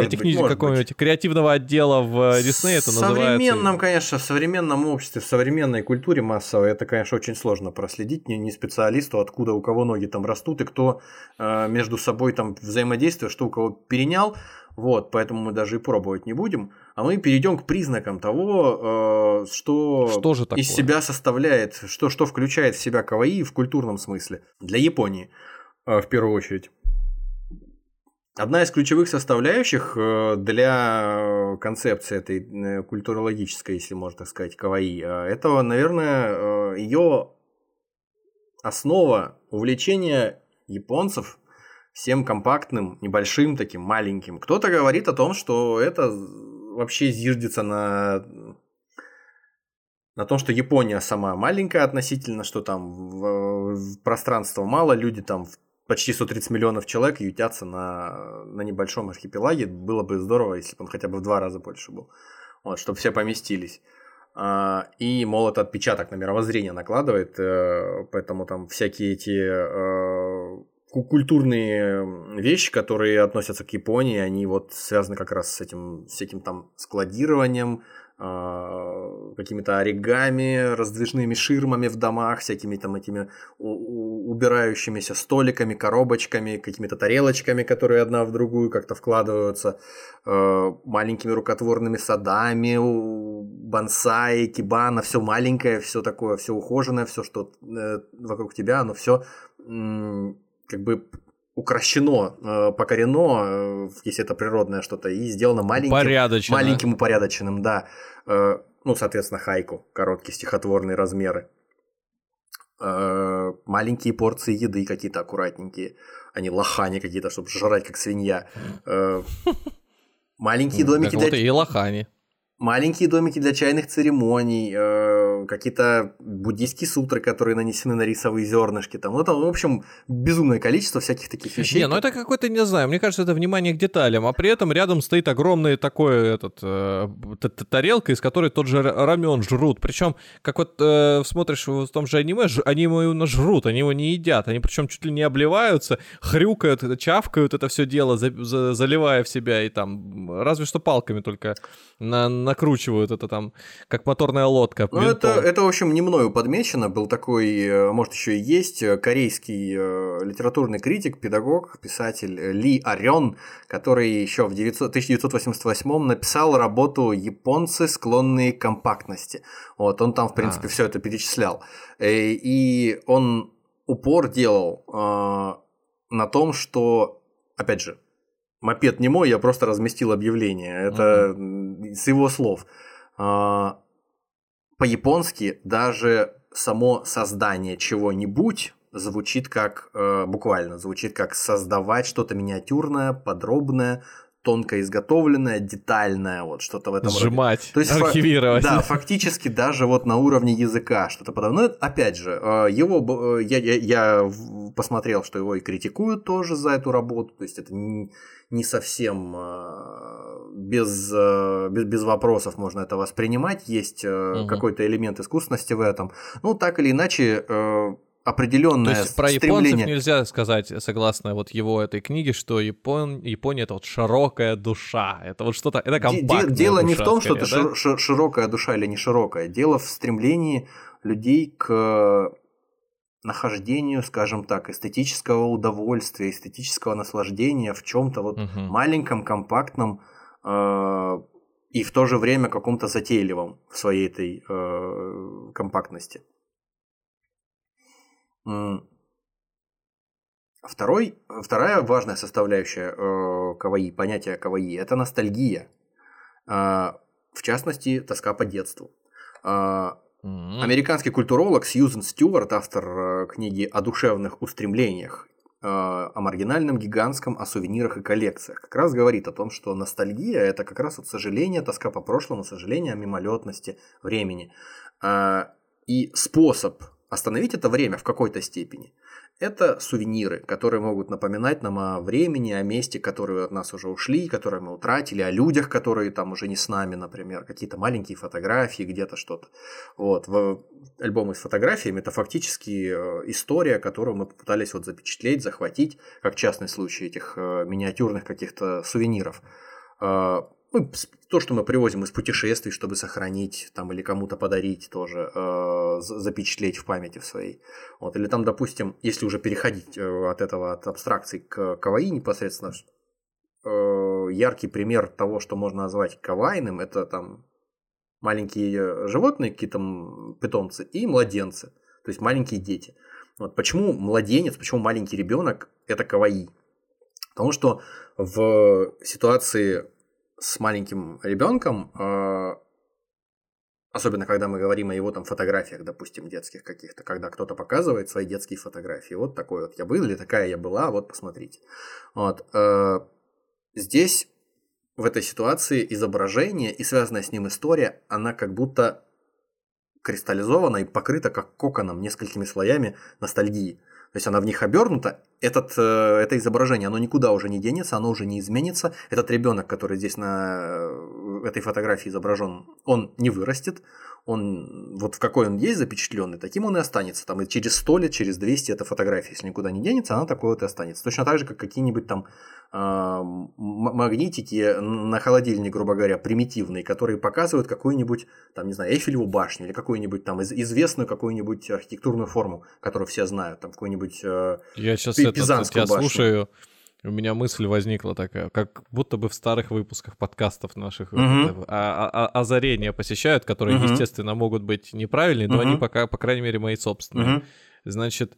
техники какого-нибудь креативного отдела в Дисней это называется. В современном, конечно, в современном обществе, в современной культуре массовой это, конечно, очень сложно проследить не, не специалисту, откуда у кого ноги там растут и кто э, между собой там взаимодействует, что у кого перенял. Вот, поэтому мы даже и пробовать не будем. А мы перейдем к признакам того, э, что, что же из себя составляет, что, что включает в себя каваи в культурном смысле. Для Японии, э, в первую очередь. Одна из ключевых составляющих э, для концепции этой культурологической, если можно так сказать, каваи, это, наверное, ее основа увлечения японцев всем компактным, небольшим таким, маленьким. Кто-то говорит о том, что это вообще зиждется на на том, что Япония сама маленькая относительно, что там в, в пространства мало, люди там почти 130 миллионов человек ютятся на, на небольшом архипелаге. Было бы здорово, если бы он хотя бы в два раза больше был. Вот, чтобы все поместились. А, и, мол, это отпечаток на мировоззрение накладывает, э, поэтому там всякие эти э, культурные вещи, которые относятся к Японии, они вот связаны как раз с этим, с этим там складированием, э, какими-то оригами, раздвижными ширмами в домах, всякими там этими убирающимися столиками, коробочками, какими-то тарелочками, которые одна в другую как-то вкладываются, э, маленькими рукотворными садами, бонсай, кибана, все маленькое, все такое, все ухоженное, все, что э, вокруг тебя, оно все как бы укращено, э, покорено, э, если это природное что-то, и сделано маленьким, маленьким упорядоченным, да. Э, ну, соответственно, хайку, короткие стихотворные размеры. Маленькие порции еды какие-то аккуратненькие, а не лохани какие-то, чтобы жрать как свинья. Маленькие домики для... и лохани маленькие домики для чайных церемоний, какие-то буддийские сутры, которые нанесены на рисовые зернышки. Там, ну, там, в общем, безумное количество всяких таких вещей. Не, ну это какой-то, не знаю, мне кажется, это внимание к деталям, а при этом рядом стоит огромная такой этот, э, тарелка, из которой тот же рамен жрут. Причем, как вот э, смотришь в том же аниме, они его жрут, они его не едят. Они причем чуть ли не обливаются, хрюкают, чавкают это все дело, за, за, заливая в себя и там, разве что палками только на накручивают это там, как моторная лодка. Ну, это, это, в общем, не мною подмечено. Был такой, э, может, еще и есть, э, корейский э, литературный критик, педагог, писатель Ли Арен, который еще в 900, 1988 написал работу «Японцы, склонные к компактности». Вот, он там, в принципе, а. все это перечислял. И он упор делал на том, что, опять же, Мопед не мой, я просто разместил объявление. Это угу. с его слов. А, по-японски даже само создание чего-нибудь звучит как, э, буквально, звучит как создавать что-то миниатюрное, подробное, тонко изготовленное, детальное, вот что-то в этом Сжимать, роде. То есть, архивировать. Да, фактически даже вот на уровне языка что-то подобное. Но опять же, э, его, э, я, я, я посмотрел, что его и критикуют тоже за эту работу, то есть это не, не совсем э, без, без, без вопросов можно это воспринимать, есть угу. какой-то элемент искусственности в этом. Ну, так или иначе, определенное То есть про японцев нельзя сказать, согласно вот его этой книге, что Япон... Япония это вот широкая душа, это вот что-то, это компактная Дело душа, не в том, скорее, что это да? широкая душа или не широкая, дело в стремлении людей к нахождению, скажем так, эстетического удовольствия, эстетического наслаждения в чем-то вот угу. маленьком, компактном э, и в то же время каком-то затейливом в своей этой э, компактности. Второй, вторая важная составляющая э, каваи, понятия каваи, это ностальгия. Э, в частности, тоска по детству. Э, mm-hmm. Американский культуролог Сьюзен Стюарт, автор э, книги о душевных устремлениях, э, о маргинальном гигантском, о сувенирах и коллекциях, как раз говорит о том, что ностальгия – это как раз вот сожаление, тоска по прошлому, сожаление о мимолетности времени. Э, и способ остановить это время в какой-то степени. Это сувениры, которые могут напоминать нам о времени, о месте, которые от нас уже ушли, которые мы утратили, о людях, которые там уже не с нами, например, какие-то маленькие фотографии, где-то что-то. Вот. В альбомы с фотографиями это фактически э, история, которую мы попытались вот запечатлеть, захватить, как частный случай этих э, миниатюрных каких-то сувениров. Ну, то, что мы привозим из путешествий, чтобы сохранить там или кому-то подарить тоже, э, запечатлеть в памяти в своей. Вот. Или там, допустим, если уже переходить э, от этого, от абстракций к каваи непосредственно, э, яркий пример того, что можно назвать кавайным, это там маленькие животные, какие-то питомцы и младенцы, то есть маленькие дети. Вот почему младенец, почему маленький ребенок это каваи? Потому что в ситуации с маленьким ребенком, э, особенно когда мы говорим о его там фотографиях, допустим, детских каких-то, когда кто-то показывает свои детские фотографии, вот такой вот я был или такая я была, вот посмотрите. Вот. Э, здесь в этой ситуации изображение и связанная с ним история, она как будто кристаллизована и покрыта как коконом несколькими слоями ностальгии. То есть она в них обернута. Этот, э, это изображение, оно никуда уже не денется, оно уже не изменится. Этот ребенок, который здесь на э, этой фотографии изображен, он не вырастет, он вот в какой он есть запечатленный, таким он и останется. Там и через 100 лет, через 200 эта фотография, если никуда не денется, она такой вот и останется. Точно так же, как какие-нибудь там э, магнитики на холодильник, грубо говоря, примитивные, которые показывают какую-нибудь, там, не знаю, Эйфелеву башню или какую-нибудь там известную какую-нибудь архитектурную форму, которую все знают, там какую-нибудь э, Я сейчас это, тебя башню. слушаю, у меня мысль возникла такая, как будто бы в старых выпусках подкастов наших mm-hmm. а, а, озарения посещают, которые, mm-hmm. естественно, могут быть неправильные, но mm-hmm. они пока, по крайней мере, мои собственные. Mm-hmm. Значит,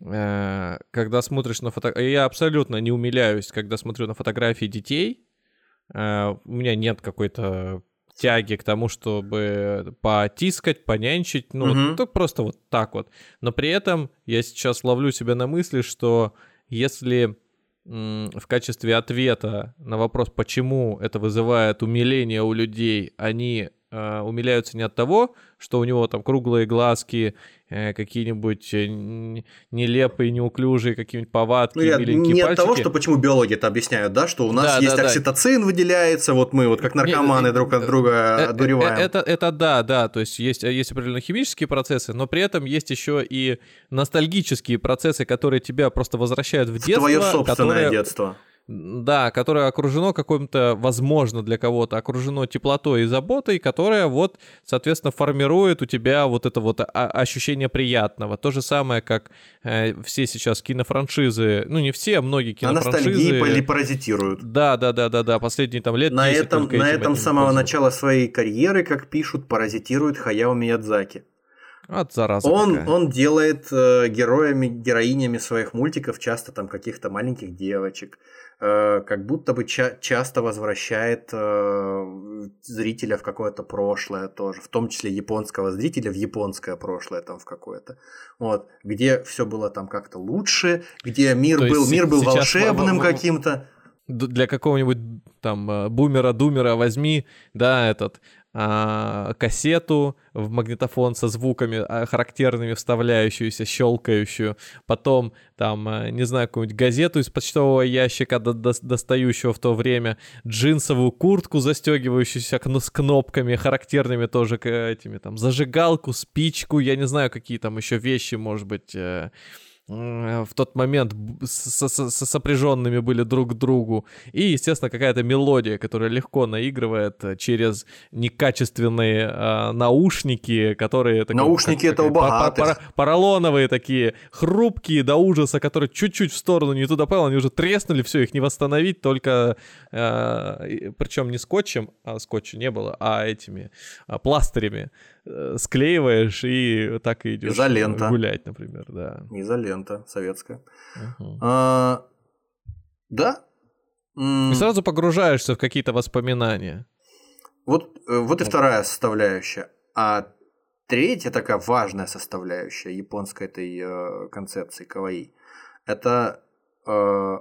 э, когда смотришь на фотографии... Я абсолютно не умиляюсь, когда смотрю на фотографии детей. Э, у меня нет какой-то тяги к тому, чтобы потискать, понянчить, ну, mm-hmm. вот, просто вот так вот. Но при этом я сейчас ловлю себя на мысли, что если в качестве ответа на вопрос, почему это вызывает умиление у людей, они э, умиляются не от того, что у него там круглые глазки, какие-нибудь э, нелепые, неуклюжие какие-нибудь повадки, ну, я, Не пальчики. от того, что почему биологи это объясняют, да, что у нас да, есть да, окситоцин да. выделяется, вот мы вот как наркоманы не, друг от друга э, одуреваем. Это, это да, да, то есть есть, есть определенные химические процессы, но при этом есть еще и ностальгические процессы, которые тебя просто возвращают в детство. В твое собственное которые... детство да, которое окружено каким-то, возможно, для кого-то окружено теплотой и заботой, которая вот, соответственно, формирует у тебя вот это вот ощущение приятного. То же самое, как э, все сейчас кинофраншизы, ну не все, а многие кинофраншизы. На или паразитируют. Да, да, да, да, да, последние там лет На этом, на этом с самого начала своей карьеры, как пишут, паразитирует Хаяо Миядзаки. От зараза Он, какая. он делает э, героями, героинями своих мультиков часто там каких-то маленьких девочек, как будто бы ча- часто возвращает э, зрителя в какое-то прошлое тоже, в том числе японского зрителя в японское прошлое там в какое-то. Вот, где все было там как-то лучше, где мир То был, мир был волшебным в- каким-то. Для какого-нибудь там э, бумера-думера возьми, да, этот а, кассету в магнитофон со звуками а, характерными, вставляющуюся, щелкающую, потом там, э, не знаю, какую-нибудь газету из почтового ящика до- до- достающего в то время, джинсовую куртку, застегивающуюся кн- с кнопками, характерными тоже к этими, там, зажигалку, спичку, я не знаю, какие там еще вещи, может быть, э, в тот момент б- с- с- с- сопряженными были друг к другу. И, естественно, какая-то мелодия, которая легко наигрывает э, через некачественные э, наушники, которые... такой, Наушники это у как- па- па- богатых. пара- поролоновые такие, хрупкие до ужаса, которые чуть-чуть в сторону не туда попал, они уже треснули, все, их не восстановить, только... причем не скотчем, а скотча не было, а этими а, пластырями э, склеиваешь и так и идешь Изолента. гулять, например, да. Изолента советская. Мгм. А, да. И сразу погружаешься в какие-то воспоминания. Вот, э, вот и вторая составляющая. А третья такая важная составляющая японской этой э, концепции каваи – это э,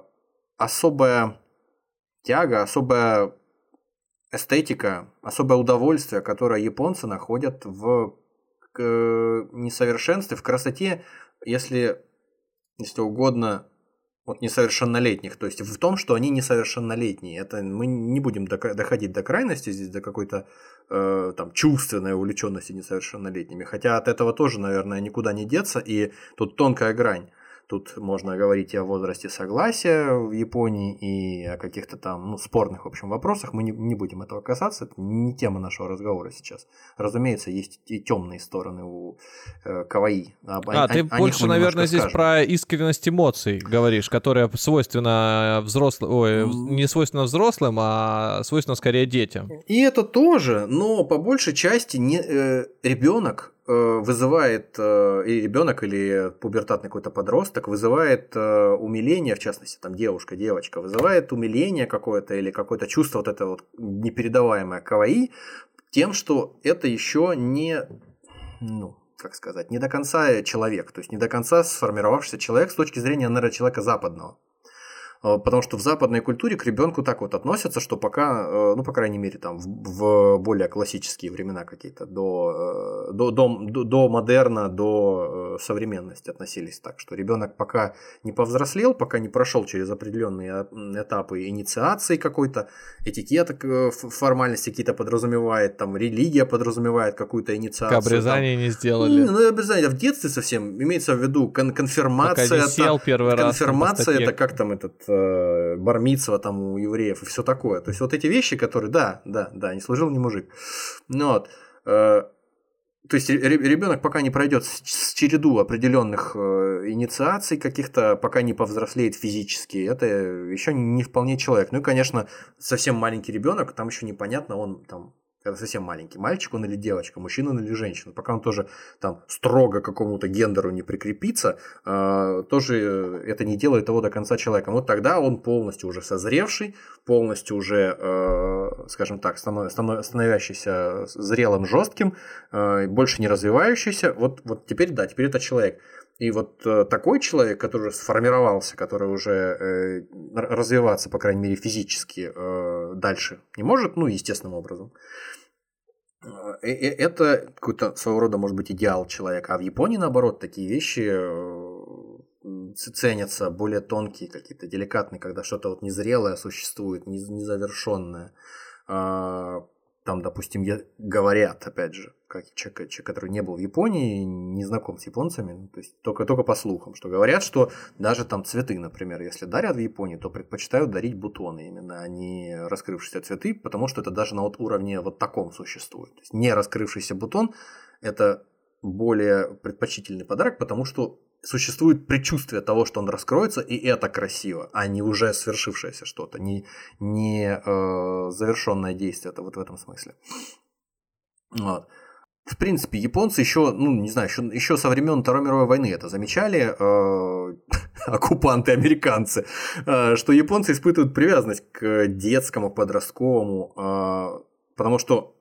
особая тяга, особая эстетика, особое удовольствие, которое японцы находят в несовершенстве, в красоте, если, если угодно, вот несовершеннолетних, то есть в том, что они несовершеннолетние. Это мы не будем доходить до крайности здесь, до какой-то э, там чувственной увлеченности несовершеннолетними. Хотя от этого тоже, наверное, никуда не деться, и тут тонкая грань. Тут можно говорить и о возрасте согласия в Японии, и о каких-то там ну, спорных, в общем, вопросах. Мы не, не будем этого касаться, это не тема нашего разговора сейчас. Разумеется, есть и темные стороны у э, каваи. Об- А, о- ты о больше, мы наверное, здесь скажем. про искренность эмоций говоришь, которая свойственна взрослым, ой, не свойственна взрослым, а свойственна скорее детям. И это тоже, но по большей части не, э, ребенок вызывает, э, и ребенок или пубертатный какой-то подросток вызывает э, умиление, в частности, там девушка, девочка, вызывает умиление какое-то или какое-то чувство вот это вот непередаваемое каваи тем, что это еще не, ну, как сказать, не до конца человек, то есть не до конца сформировавшийся человек с точки зрения, наверное, человека западного. Э, Потому что в западной культуре к ребенку так вот относятся, что пока, э, ну, по крайней мере, там в, в более классические времена какие-то, до, э, до, до, до, модерна, до современности относились так, что ребенок пока не повзрослел, пока не прошел через определенные этапы инициации какой-то, этикета, формальности какие-то подразумевает, там религия подразумевает какую-то инициацию. Обрезание не там. сделали. Ну, обрезание в детстве совсем, имеется в виду кон- конфирмация. Пока не там- первый раз. там по Конфирмация это как там этот э, бармитсва там у евреев и все такое. То есть вот эти вещи, которые, да, да, да, не служил ни мужик. Ну вот. э, то есть ребенок пока не пройдет с череду определенных э, инициаций каких-то, пока не повзрослеет физически, это еще не вполне человек. Ну и, конечно, совсем маленький ребенок, там еще непонятно, он там когда совсем маленький мальчик он или девочка, мужчина он или женщина, пока он тоже там строго к какому-то гендеру не прикрепится, э, тоже э, это не делает его до конца человеком. Вот тогда он полностью уже созревший, полностью уже, э, скажем так, станов- станов- становящийся зрелым, жестким, э, больше не развивающийся. Вот, вот теперь, да, теперь это человек. И вот такой человек, который сформировался, который уже э, развиваться, по крайней мере, физически дальше не может, ну, естественным образом, э, э, это какой-то своего рода, может быть, идеал человека. А в Японии, наоборот, такие вещи э, ценятся, более тонкие, какие-то деликатные, когда что-то вот незрелое существует, нез- незавершенное. А, Там, допустим, говорят, опять же, как человек, человек, который не был в Японии, не знаком с японцами, ну, то есть только, только по слухам, что говорят, что даже там цветы, например, если дарят в Японии, то предпочитают дарить бутоны именно, а не раскрывшиеся цветы, потому что это даже на вот уровне вот таком существует. То есть не раскрывшийся бутон – это более предпочтительный подарок, потому что существует предчувствие того, что он раскроется, и это красиво, а не уже свершившееся что-то, не, не э, завершенное действие, это вот в этом смысле. Вот. В принципе, японцы еще, ну, не знаю, еще, еще со времен Второй мировой войны это замечали, э, оккупанты американцы, э, что японцы испытывают привязанность к детскому, подростковому, э, потому что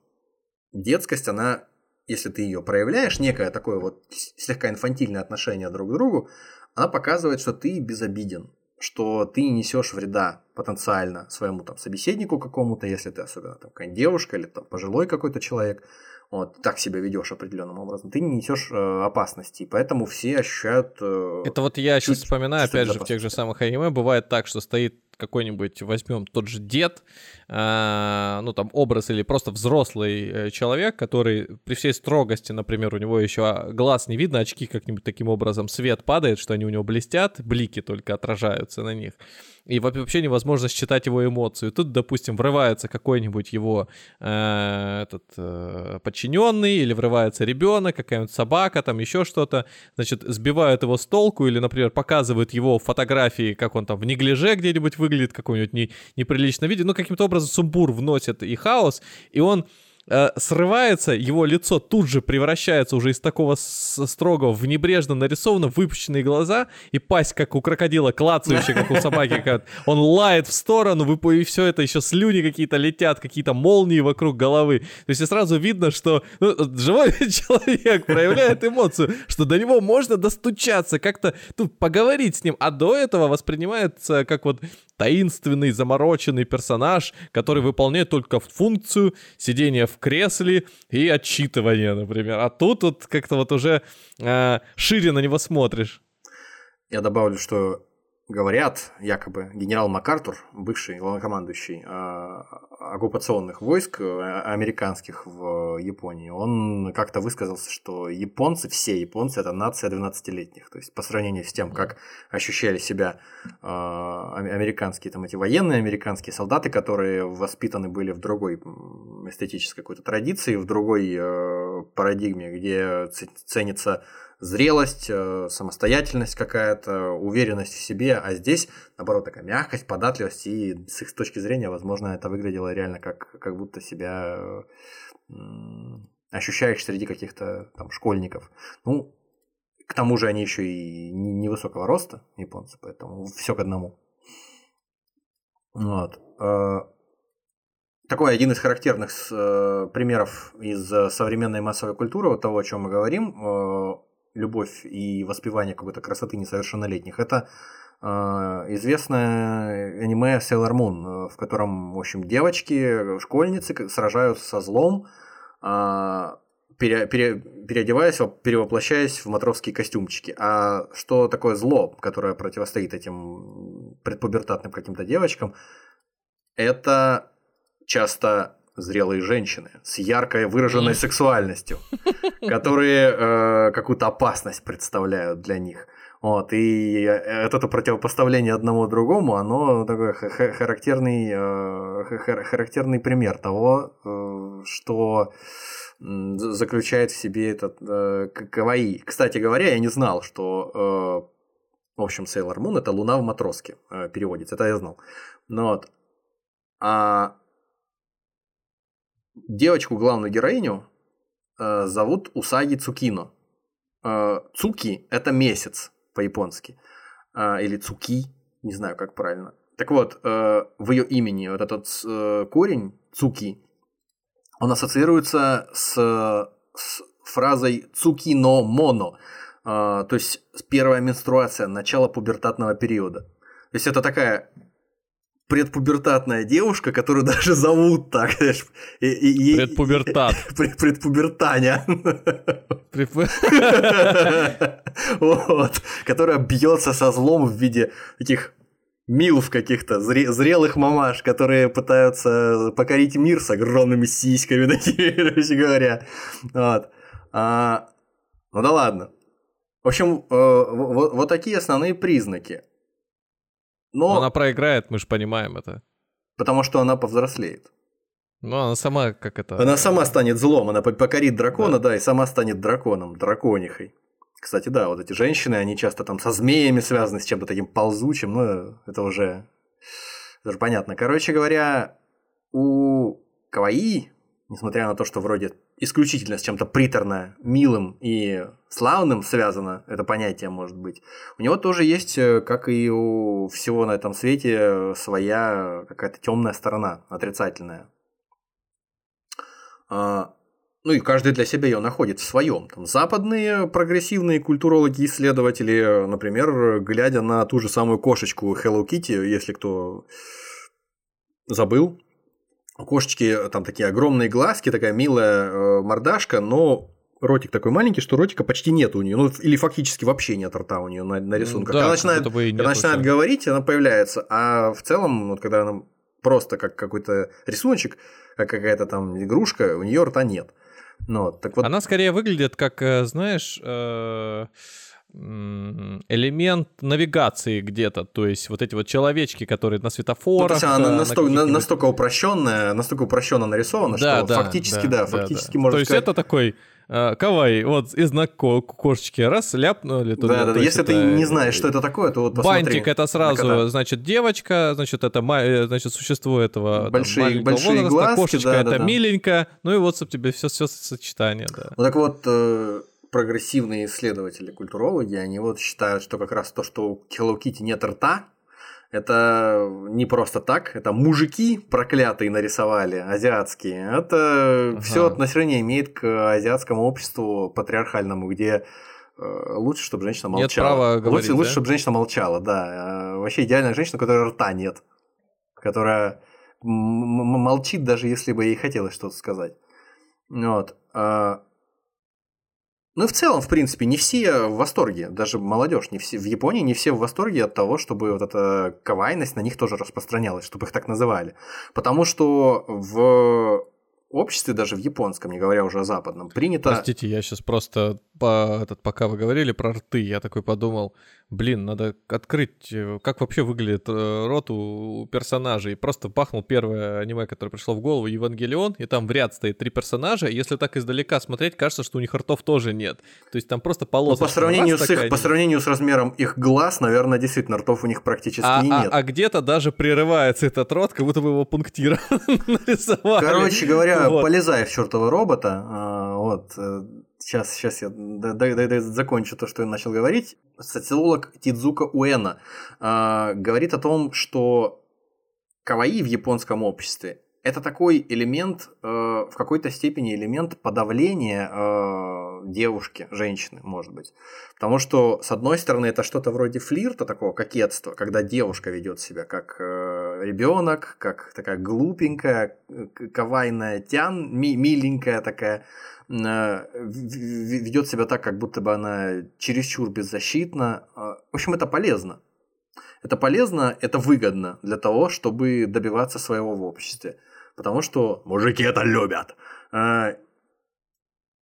детскость, она, если ты ее проявляешь, некое такое вот слегка инфантильное отношение друг к другу, она показывает, что ты безобиден, что ты не несешь вреда потенциально своему там собеседнику какому-то, если ты особенно там какая девушка или там пожилой какой-то человек, вот, так себя ведешь определенным образом, ты не несешь э, опасности, поэтому все ощущают... Э, Это вот я сейчас вспоминаю, опять же, в тех же самых аниме бывает так, что стоит какой-нибудь, возьмем тот же дед, э, ну там образ или просто взрослый э, человек, который при всей строгости, например, у него еще глаз не видно, очки как-нибудь таким образом, свет падает, что они у него блестят, блики только отражаются на них и вообще невозможно считать его эмоцию. Тут, допустим, врывается какой-нибудь его э, этот э, подчиненный, или врывается ребенок, какая-нибудь собака, там еще что-то, значит, сбивают его с толку, или, например, показывают его фотографии, как он там в неглиже где-нибудь выглядит, какой-нибудь не, неприлично виде, ну, каким-то образом сумбур вносит и хаос, и он Э, срывается, его лицо тут же превращается уже из такого строгого в небрежно нарисованно, выпущенные глаза и пасть, как у крокодила, клацающая, как у собаки. Он лает в сторону, и все это еще слюни какие-то летят, какие-то молнии вокруг головы. То есть сразу видно, что ну, живой человек проявляет эмоцию, что до него можно достучаться, как-то ну, поговорить с ним, а до этого воспринимается как вот таинственный, замороченный персонаж, который выполняет только функцию сидения в кресле и отчитывания, например. А тут вот как-то вот уже э, шире на него смотришь. Я добавлю, что говорят, якобы генерал МакАртур, бывший главнокомандующий э, оккупационных войск э, американских в Японии, он как-то высказался, что японцы, все японцы, это нация 12-летних. То есть по сравнению с тем, как ощущали себя э, американские, там эти военные американские солдаты, которые воспитаны были в другой эстетической какой-то традиции, в другой парадигме, где ценится зрелость, э, самостоятельность какая-то, уверенность в себе, а здесь, наоборот, такая мягкость, податливость, и с их точки зрения, возможно, это выглядело реально как, как будто себя ощущаешь среди каких-то там школьников. Ну, к тому же они еще и невысокого роста, японцы, поэтому все к одному. Вот. Э, такой один из характерных э, примеров из современной массовой культуры, вот того, о чем мы говорим, любовь и воспевание какой-то красоты несовершеннолетних, это э, известное аниме Sailor Moon, э, в котором, в общем, девочки, школьницы сражаются со злом, э, пере, пере, переодеваясь, перевоплощаясь в матросские костюмчики. А что такое зло, которое противостоит этим предпубертатным каким-то девочкам, это часто зрелые женщины с яркой выраженной сексуальностью, которые э, какую-то опасность представляют для них. Вот, и э, это противопоставление одному другому, оно такой характерный, э, характерный пример того, э, что заключает в себе этот э, каваи. Кстати говоря, я не знал, что, э, в общем, Sailor Moon это луна в матроске э, переводится, это я знал. Но вот. А девочку, главную героиню, э, зовут Усаги Цукино. Э, Цуки – это месяц по-японски. Э, или Цуки, не знаю, как правильно. Так вот, э, в ее имени вот этот э, корень Цуки, он ассоциируется с, с фразой Цукино Моно, э, то есть первая менструация, начало пубертатного периода. То есть это такая предпубертатная девушка, которую даже зовут так, знаешь. И, и, Предпубертат. Пред, предпубертаня. Вот. Которая бьется со злом в виде таких милф каких-то, зрелых мамаш, которые пытаются покорить мир с огромными сиськами, такими, короче говоря. Вот. А, ну да ладно. В общем, э, вот, вот такие основные признаки. Но... Она проиграет, мы же понимаем это. Потому что она повзрослеет. Ну, она сама как это... Она сама станет злом, она покорит дракона, да, да и сама станет драконом, драконихой. Кстати, да, вот эти женщины, они часто там со змеями связаны, с чем-то таким ползучим, но это уже, это уже понятно. Короче говоря, у Каваи несмотря на то, что вроде исключительно с чем-то приторно, милым и славным связано это понятие, может быть, у него тоже есть, э, как и у всего на этом свете, своя какая-то темная сторона, отрицательная. А, ну и каждый для себя ее находит в своем. Там, западные прогрессивные культурологи, исследователи, например, глядя на ту же самую кошечку Hello Kitty, если кто забыл, у кошечки там такие огромные глазки, такая милая э, мордашка, но ротик такой маленький, что ротика почти нет у нее, ну или фактически вообще нет рта у нее на, на рисунках. Да, когда начинает, когда начинает говорить, она появляется, а в целом, вот когда она просто как какой-то рисуночек, как какая-то там игрушка, у нее рта нет. Ну, так вот... Она скорее выглядит как, э, знаешь, э, элемент навигации где-то, то есть вот эти вот человечки, которые на светофорах. Ну, то есть она настолько, на настолько упрощенная, настолько упрощенно нарисована, да, что да, фактически, да, да фактически да. можно То сказать... есть это такой э, Кавай, вот из знак кошечки раз ляпнули туда. Да, да, если ты не знаешь, что это такое, то вот посмотри. Бантик это сразу, значит, девочка, значит, это значит, существо этого большие, там, большие возраста, глазки, кошечка да, это да. миленькая, ну и вот тебе все, все сочетание, да. Ну так вот, э, прогрессивные исследователи, культурологи, они вот считают, что как раз то, что у Hello Kitty нет рта, это не просто так, это мужики проклятые нарисовали, азиатские. Это ага. все отношение имеет к азиатскому обществу патриархальному, где э, лучше, чтобы женщина молчала. Нет права говорить, лучше, да? лучше, чтобы женщина молчала, да. Э, вообще идеальная женщина, у которой рта нет, которая молчит, даже если бы ей хотелось что-то сказать. Вот. А ну и в целом, в принципе, не все в восторге, даже молодежь, не все в Японии не все в восторге от того, чтобы вот эта кавайность на них тоже распространялась, чтобы их так называли. Потому что в обществе, даже в японском, не говоря уже о западном, принято... Простите, я сейчас просто, по, этот, пока вы говорили про рты, я такой подумал, блин, надо открыть, э, как вообще выглядит э, рот у персонажей. Просто пахнул первое аниме, которое пришло в голову, Евангелион, и там в ряд стоит три персонажа, если так издалека смотреть, кажется, что у них ртов тоже нет. То есть там просто полоса. Ну, по, сравнению с их, по сравнению с размером их глаз, наверное, действительно, ртов у них практически а, нет. А, а где-то даже прерывается этот рот, как будто бы его пунктиром нарисовали. Короче говоря, вот. полезай в чертова робота, а, вот, сейчас, сейчас я д- д- д- закончу то, что я начал говорить. Социолог Тидзука Уэна э, говорит о том, что каваи в японском обществе это такой элемент, э, в какой-то степени элемент подавления э, девушки, женщины, может быть. Потому что, с одной стороны, это что-то вроде флирта, такого кокетства, когда девушка ведет себя как э, ребенок, как такая глупенькая, кавайная тян, ми- миленькая такая, э, ведет себя так, как будто бы она чересчур беззащитна. Э, в общем, это полезно. Это полезно, это выгодно для того, чтобы добиваться своего в обществе потому что мужики это любят. А,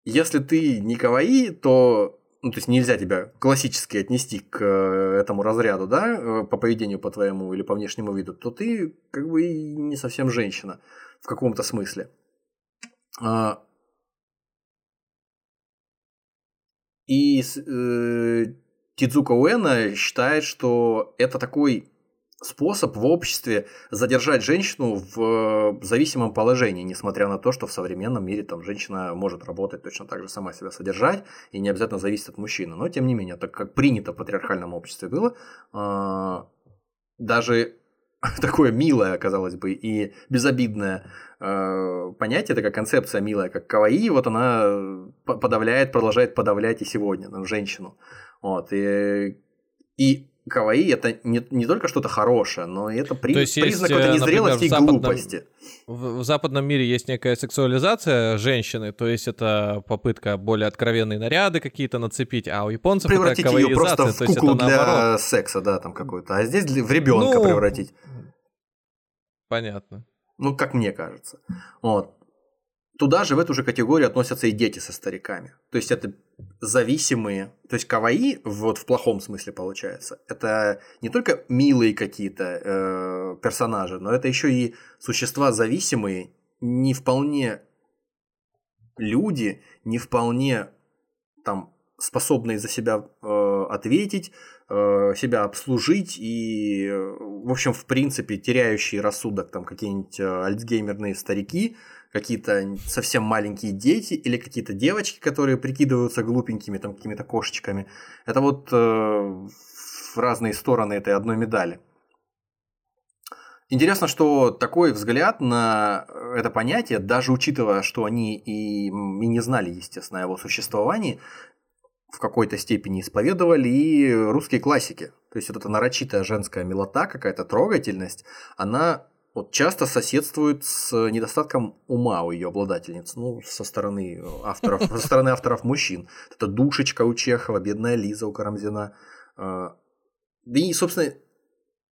если ты не каваи, то ну, то есть нельзя тебя классически отнести к э, этому разряду, да, э, по поведению по твоему или по внешнему виду, то ты как бы не совсем женщина в каком-то смысле. А, и э, Тидзука Уэна считает, что это такой способ в обществе задержать женщину в зависимом положении, несмотря на то, что в современном мире там женщина может работать точно так же сама себя содержать и не обязательно зависит от мужчины. Но тем не менее, так как принято в патриархальном обществе было, а, даже такое милое, казалось бы, и безобидное э, понятие, такая концепция милая, как каваи, вот она подавляет, продолжает подавлять и сегодня там, женщину. Вот, и, и каваи это не, не только что-то хорошее, но это при, То есть признак есть, незрелости например, и западном, глупости. В, в западном мире есть некая сексуализация женщины, то есть это попытка более откровенные наряды какие-то нацепить, а у японцев превратить это ее просто в куклу для наоборот. секса, да, там какой-то, а здесь в ребенка ну, превратить. Понятно. Ну, как мне кажется. Вот. Туда же, в эту же категорию относятся и дети со стариками. То есть это зависимые, то есть каваи, вот в плохом смысле получается, это не только милые какие-то э, персонажи, но это еще и существа зависимые, не вполне люди, не вполне там способные за себя э, ответить, э, себя обслужить и, э, в общем, в принципе, теряющие рассудок там какие-нибудь э, альцгеймерные старики, какие-то совсем маленькие дети или какие-то девочки, которые прикидываются глупенькими там какими-то кошечками. Это вот э, разные стороны этой одной медали. Интересно, что такой взгляд на это понятие, даже учитывая, что они и, и не знали, естественно, о его существовании, в какой-то степени исповедовали и русские классики. То есть вот эта нарочитая женская милота, какая-то трогательность, она вот часто соседствует с недостатком ума у ее обладательниц, ну, со стороны авторов, со стороны авторов мужчин. Это душечка у Чехова, бедная Лиза у Карамзина. А, да и, собственно,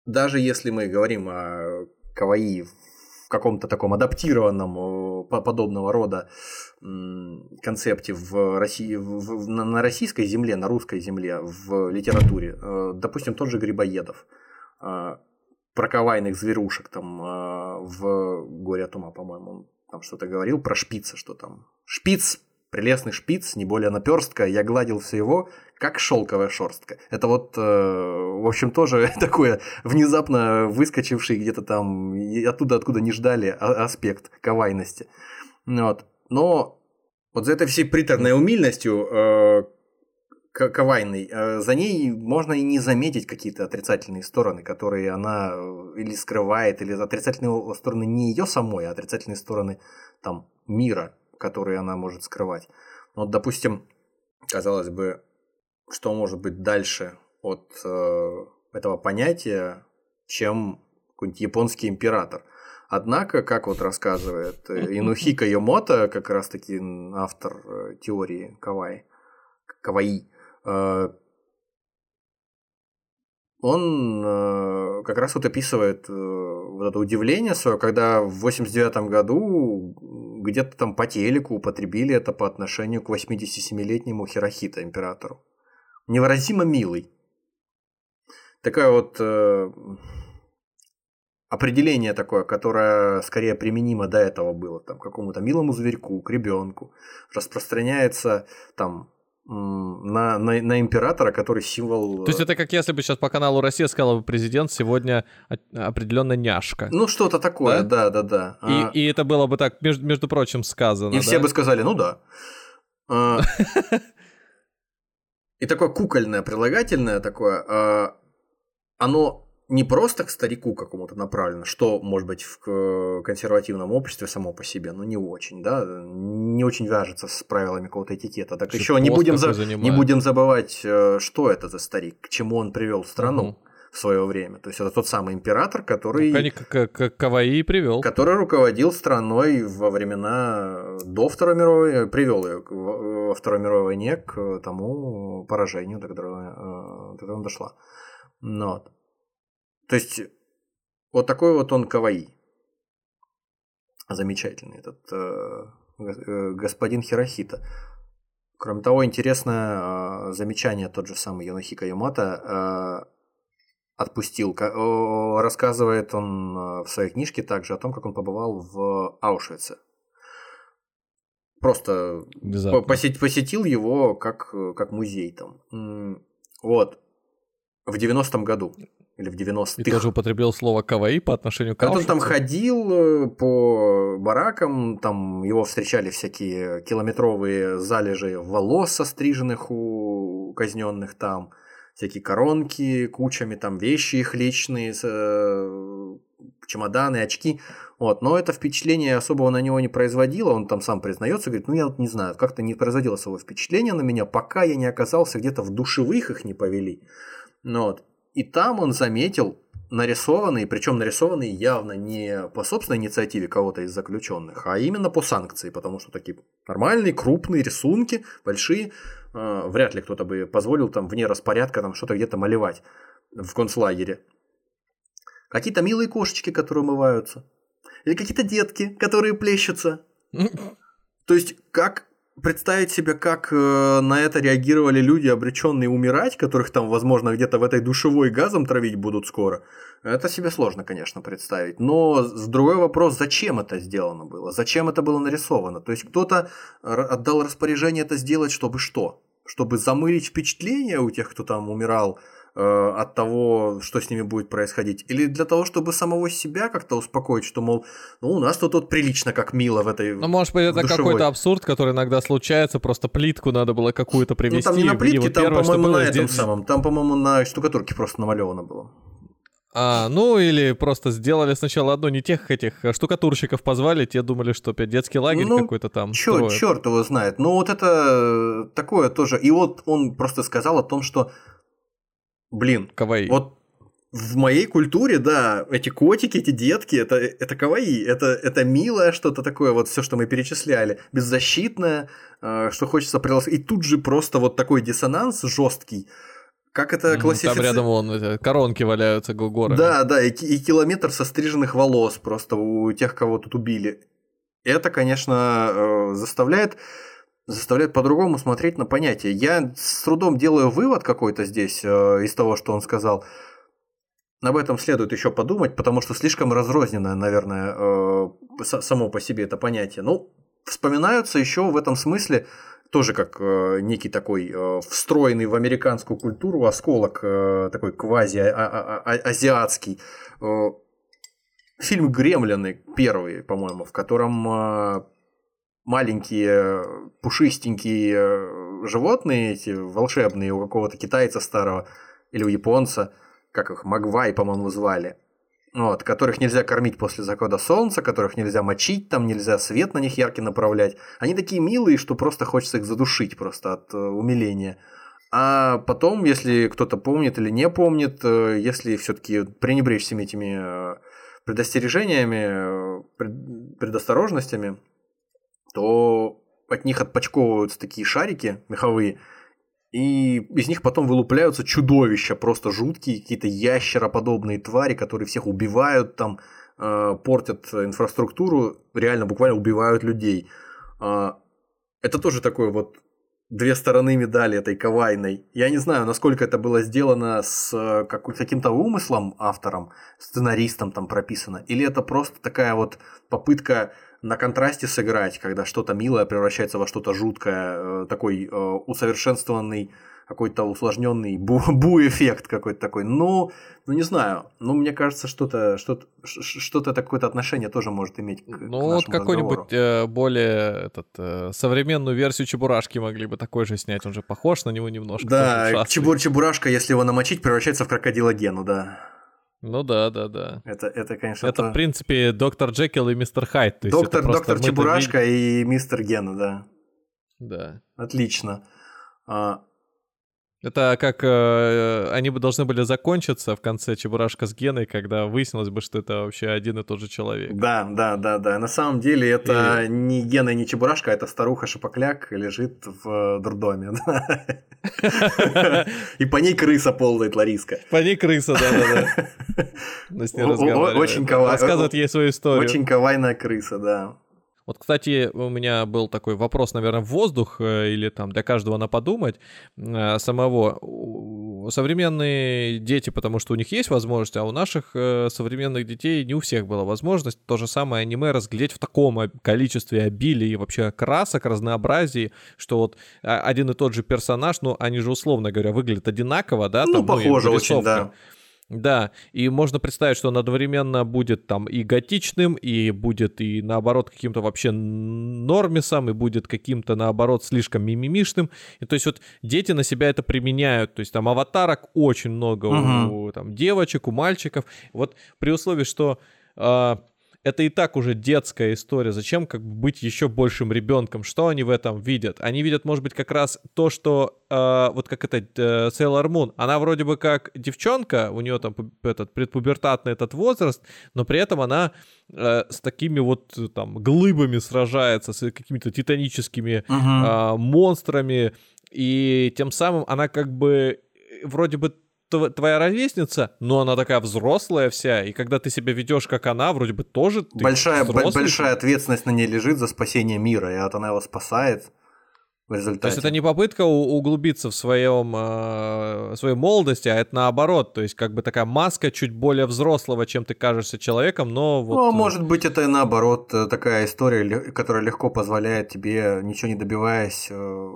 даже если мы говорим о каваи в каком-то таком адаптированном подобного рода концепте в России, в, на, на российской земле, на русской земле в литературе, э, допустим, тот же Грибоедов, э, про кавайных зверушек там э, в «Горе от ума», по-моему, он там что-то говорил про шпица, что там шпиц Прелестный шпиц, не более наперстка, я гладил все его, как шелковая шерстка. Это вот, э, в общем, тоже такое внезапно выскочивший где-то там, оттуда, откуда не ждали, а, аспект кавайности. Вот. Но вот за этой всей приторной умильностью э, кавайной, э, за ней можно и не заметить какие-то отрицательные стороны, которые она э, или скрывает, или отрицательные стороны не ее самой, а отрицательные стороны там мира, которые она может скрывать. Вот, допустим, казалось бы, что может быть дальше от э, этого понятия, чем какой-нибудь японский император. Однако, как вот рассказывает э, Инухика Йомото, как раз-таки автор э, теории кавай, каваи, он э, как раз вот описывает э, вот это удивление свое, когда в 89 году где-то там по телеку употребили это по отношению к 87-летнему Хирохита, императору. Невыразимо милый. Такое вот э, определение такое, которое скорее применимо до этого было, там, какому-то милому зверьку, к ребенку, распространяется там на, на, на императора, который символ... То есть это как если бы сейчас по каналу Россия сказал бы президент сегодня определенно няшка. Ну что-то такое, да, да, да. да. И, а... и это было бы так, между, между прочим, сказано. И да? все бы сказали, ну да. А, и такое кукольное, прилагательное такое, а, оно не просто к старику какому-то направлено, что, может быть, в консервативном обществе само по себе, но не очень, да, не очень вяжется с правилами какого-то этикета. Так еще не будем, за... не будем забывать, э, что это за старик, к чему он привел страну. Угу. В свое время. То есть это тот самый император, который. Ну, как, Каваи привел. Который руководил страной во времена до Второй мировой, привел ее во Второй мировой войне к тому поражению, до которого, э, до которого дошла. Но. То есть, вот такой вот он каваи. Замечательный этот э, э, господин Хирохита. Кроме того, интересное э, замечание тот же самый Янохика Юмата э, отпустил. Рассказывает он э, в своей книжке также о том, как он побывал в Аушвице. Просто посетил, посетил его как, как музей там. Вот. В 90-м году или в 90-х. И тоже употребил слово каваи по отношению к Когда он там ходил э, по баракам, там его встречали всякие километровые залежи волос состриженных у казненных там, всякие коронки кучами, там вещи их личные, э, чемоданы, очки. Вот. Но это впечатление особого на него не производило. Он там сам признается, говорит, ну я вот не знаю, как-то не производило своего впечатления на меня, пока я не оказался где-то в душевых их не повели. Ну, вот. И там он заметил нарисованные, причем нарисованные явно не по собственной инициативе кого-то из заключенных, а именно по санкции, потому что такие нормальные, крупные рисунки, большие, э, вряд ли кто-то бы позволил там вне распорядка там что-то где-то малевать в концлагере. Какие-то милые кошечки, которые умываются. Или какие-то детки, которые плещутся. То есть, как представить себе, как э, на это реагировали люди, обреченные умирать, которых там, возможно, где-то в этой душевой газом травить будут скоро, это себе сложно, конечно, представить. Но другой вопрос, зачем это сделано было? Зачем это было нарисовано? То есть кто-то отдал распоряжение это сделать, чтобы что? Чтобы замылить впечатление у тех, кто там умирал от того, что с ними будет происходить? Или для того, чтобы самого себя как-то успокоить, что, мол, ну, у нас тут вот прилично, как мило в этой Ну, может быть, это душевой. какой-то абсурд, который иногда случается, просто плитку надо было какую-то Ну, привести. там не на плитке, там, первое, по-моему, на этом здесь- самом. Там, по-моему, на штукатурке просто намалевано было. А, ну или просто сделали сначала одно, не тех этих э, штукатурщиков позвали, те думали, что опять детский лагерь Ну, какой-то там Черт, строят. черт его знает. Ну, вот это э, такое тоже. И вот он просто сказал о том, что, блин, Кавай. вот в моей культуре, да, эти котики, эти детки, это, это каваи, это, это милое что-то такое, вот все, что мы перечисляли, беззащитное, э, что хочется приласкать. И тут же просто вот такой диссонанс жесткий. Как это Мгм, классифицировать? Там рядом вон коронки валяются горами. Да, да, и, и километр со стриженных волос просто у тех, кого тут убили. Это, конечно, э, заставляет, заставляет по-другому смотреть на понятие. Я с трудом делаю вывод какой-то здесь э, из того, что он сказал. Об этом следует еще подумать, потому что слишком разрозненное, наверное, э, само по себе это понятие. Ну, вспоминаются еще в этом смысле тоже как э, некий такой э, встроенный в американскую культуру осколок э, такой квази-азиатский. Э, фильм «Гремлины» первый, по-моему, в котором э, маленькие пушистенькие э, животные эти волшебные у какого-то китайца старого или у японца, как их, Магвай, по-моему, звали, вот, которых нельзя кормить после захода солнца, которых нельзя мочить, там нельзя свет на них яркий направлять. Они такие милые, что просто хочется их задушить просто от э, умиления. А потом, если кто-то помнит или не помнит, э, если все-таки пренебречь всеми этими э, предостережениями, э, пред- предосторожностями, то от них отпочковываются такие шарики меховые, и из них потом вылупляются чудовища, просто жуткие, какие-то ящероподобные твари, которые всех убивают, там, э, портят инфраструктуру, реально буквально убивают людей. А, это тоже такое вот две стороны медали этой кавайной. Я не знаю, насколько это было сделано с э, как- каким-то умыслом автором, сценаристом там прописано, или это просто такая вот попытка на контрасте сыграть, когда что-то милое превращается во что-то жуткое, э, такой э, усовершенствованный какой-то усложненный бу- бу-эффект какой-то такой. Ну, ну не знаю. Ну, мне кажется, что-то что-то что-то это какое-то отношение тоже может иметь к, к Ну вот нашему какой-нибудь э, более этот, э, современную версию Чебурашки могли бы такой же снять, он же похож на него немножко. Да, чебур чебурашка, если его намочить, превращается в крокодила Гену, да. Ну да, да, да. Это, это конечно, Это, то- в принципе, доктор Джекил и мистер Хайд. то есть доктор, просто доктор Чебурашка и мистер Гена, да. Да. Отлично. А, Это как э, они бы должны были закончиться в конце Чебурашка с Геной, когда выяснилось бы, что это вообще один и тот же человек. да, да, да, да. На самом деле это не Гена и не Чебурашка, а это старуха Шапокляк лежит в э, дурдоме. да. И по ней крыса ползает Лариска. По ней крыса, О- о- разговаривали. очень Рассказывает ей свою историю. Очень кавайная крыса, да. Вот, кстати, у меня был такой вопрос, наверное, в воздух, э, или там для каждого на подумать э, самого. Современные дети, потому что у них есть возможность, а у наших э, современных детей не у всех была возможность то же самое аниме разглядеть в таком количестве обилия и вообще красок, разнообразии, что вот а, один и тот же персонаж, ну, они же, условно говоря, выглядят одинаково, да? Ну, там, и похоже очень, вырисовка. да. Да, и можно представить, что он одновременно будет там и готичным, и будет и наоборот каким-то вообще нормисом, и будет каким-то наоборот слишком мимимишным. И то есть вот дети на себя это применяют. То есть там аватарок очень много Мгм. у там, девочек, у мальчиков. Вот при условии, что а, это и так уже детская история. Зачем как бы быть еще большим ребенком? Что они в этом видят? Они видят, может быть, как раз то, что э, вот как это э, Sailor Moon. Она вроде бы как девчонка, у нее там этот предпубертатный этот возраст, но при этом она э, с такими вот э, там глыбами сражается, с какими-то титаническими Мгм. а, монстрами, и тем самым она как бы э, вроде бы твоя ровесница, но она такая взрослая вся, и когда ты себя ведешь как она, вроде бы тоже ты Большая, взрослый. большая ответственность на ней лежит за спасение мира, и вот она его спасает. В результате. То есть это не попытка углубиться в своем, э, своей молодости, а это наоборот. То есть как бы такая маска чуть более взрослого, чем ты кажешься человеком, но вот... Ну, а может быть, это наоборот э, такая история, которая легко позволяет тебе, ничего не добиваясь, э,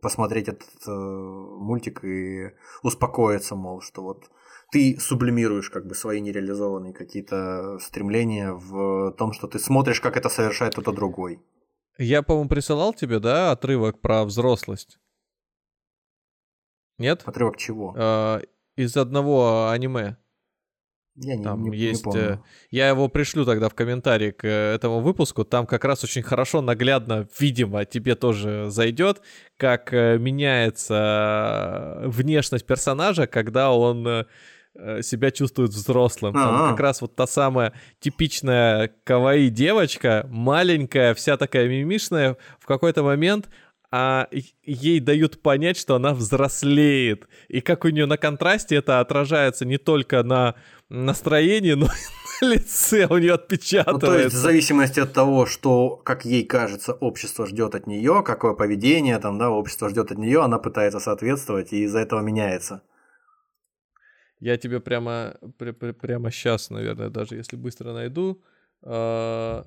посмотреть этот мультик и успокоиться, мол, что вот ты сублимируешь как бы свои нереализованные какие-то стремления в том, что ты смотришь, как это совершает кто-то другой. Я, по-моему, присылал тебе, да, отрывок про взрослость? Нет? Отрывок чего? Э, из одного аниме. Я там не, не, есть, не помню. Э, я его пришлю тогда в комментарии к э, этому выпуску. Там как раз очень хорошо, наглядно, видимо, тебе тоже зайдет, как э, меняется внешность персонажа, когда он себя чувствует взрослым. Там А-а-а. как раз вот та самая типичная каваи девочка, маленькая, вся такая мимишная, в какой-то момент а ей дают понять, что она взрослеет. И как у нее на контрасте это отражается не только на настроении, но и на лице у нее отпечатывается. Ну, то есть в зависимости от того, что, как ей кажется, общество ждет от нее, какое поведение там, да, общество ждет от нее, она пытается соответствовать и из-за этого меняется. Я тебе прямо, пр пр прямо сейчас, наверное, даже если быстро найду. А...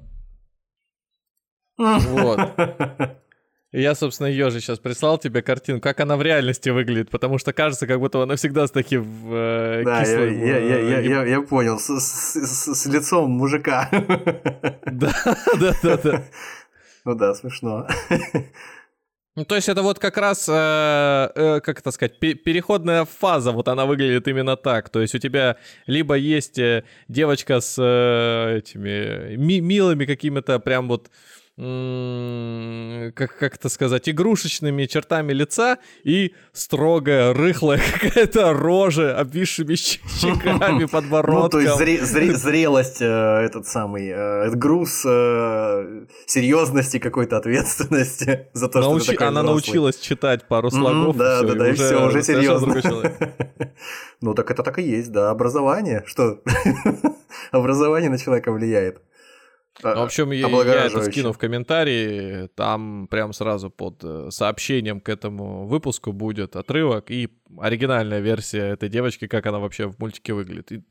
Вот. Я, собственно, ее же сейчас прислал тебе картину, как она в реальности выглядит, потому что кажется, как будто она всегда с таким э, да, кислым... Я, я, я, я, я понял, с, с, с, с лицом мужика. Да, да, да, да. Ну да, смешно. Ну, то есть это вот как раз, э, э, как это сказать, переходная фаза, вот она выглядит именно так. То есть у тебя либо есть э, девочка с э, этими ми- милыми какими-то прям вот как, как это сказать, игрушечными чертами лица и строгая, рыхлая какая-то рожа, обвисшими щеками, подбородком. Ну, то есть зре- зре- зрелость, э, этот самый, э, груз э, серьезности, какой-то ответственности за то, Науч... что ты такой Она взрослый. научилась читать пару слогов. Mm-hmm, да, да, да, и все, уже серьезно. ну, так это так и есть, да, образование, что образование на человека влияет. Ну, в общем, я, я это скину в комментарии. Там прям сразу под э, сообщением к этому выпуску будет отрывок и оригинальная версия этой девочки, как она вообще в мультике выглядит. И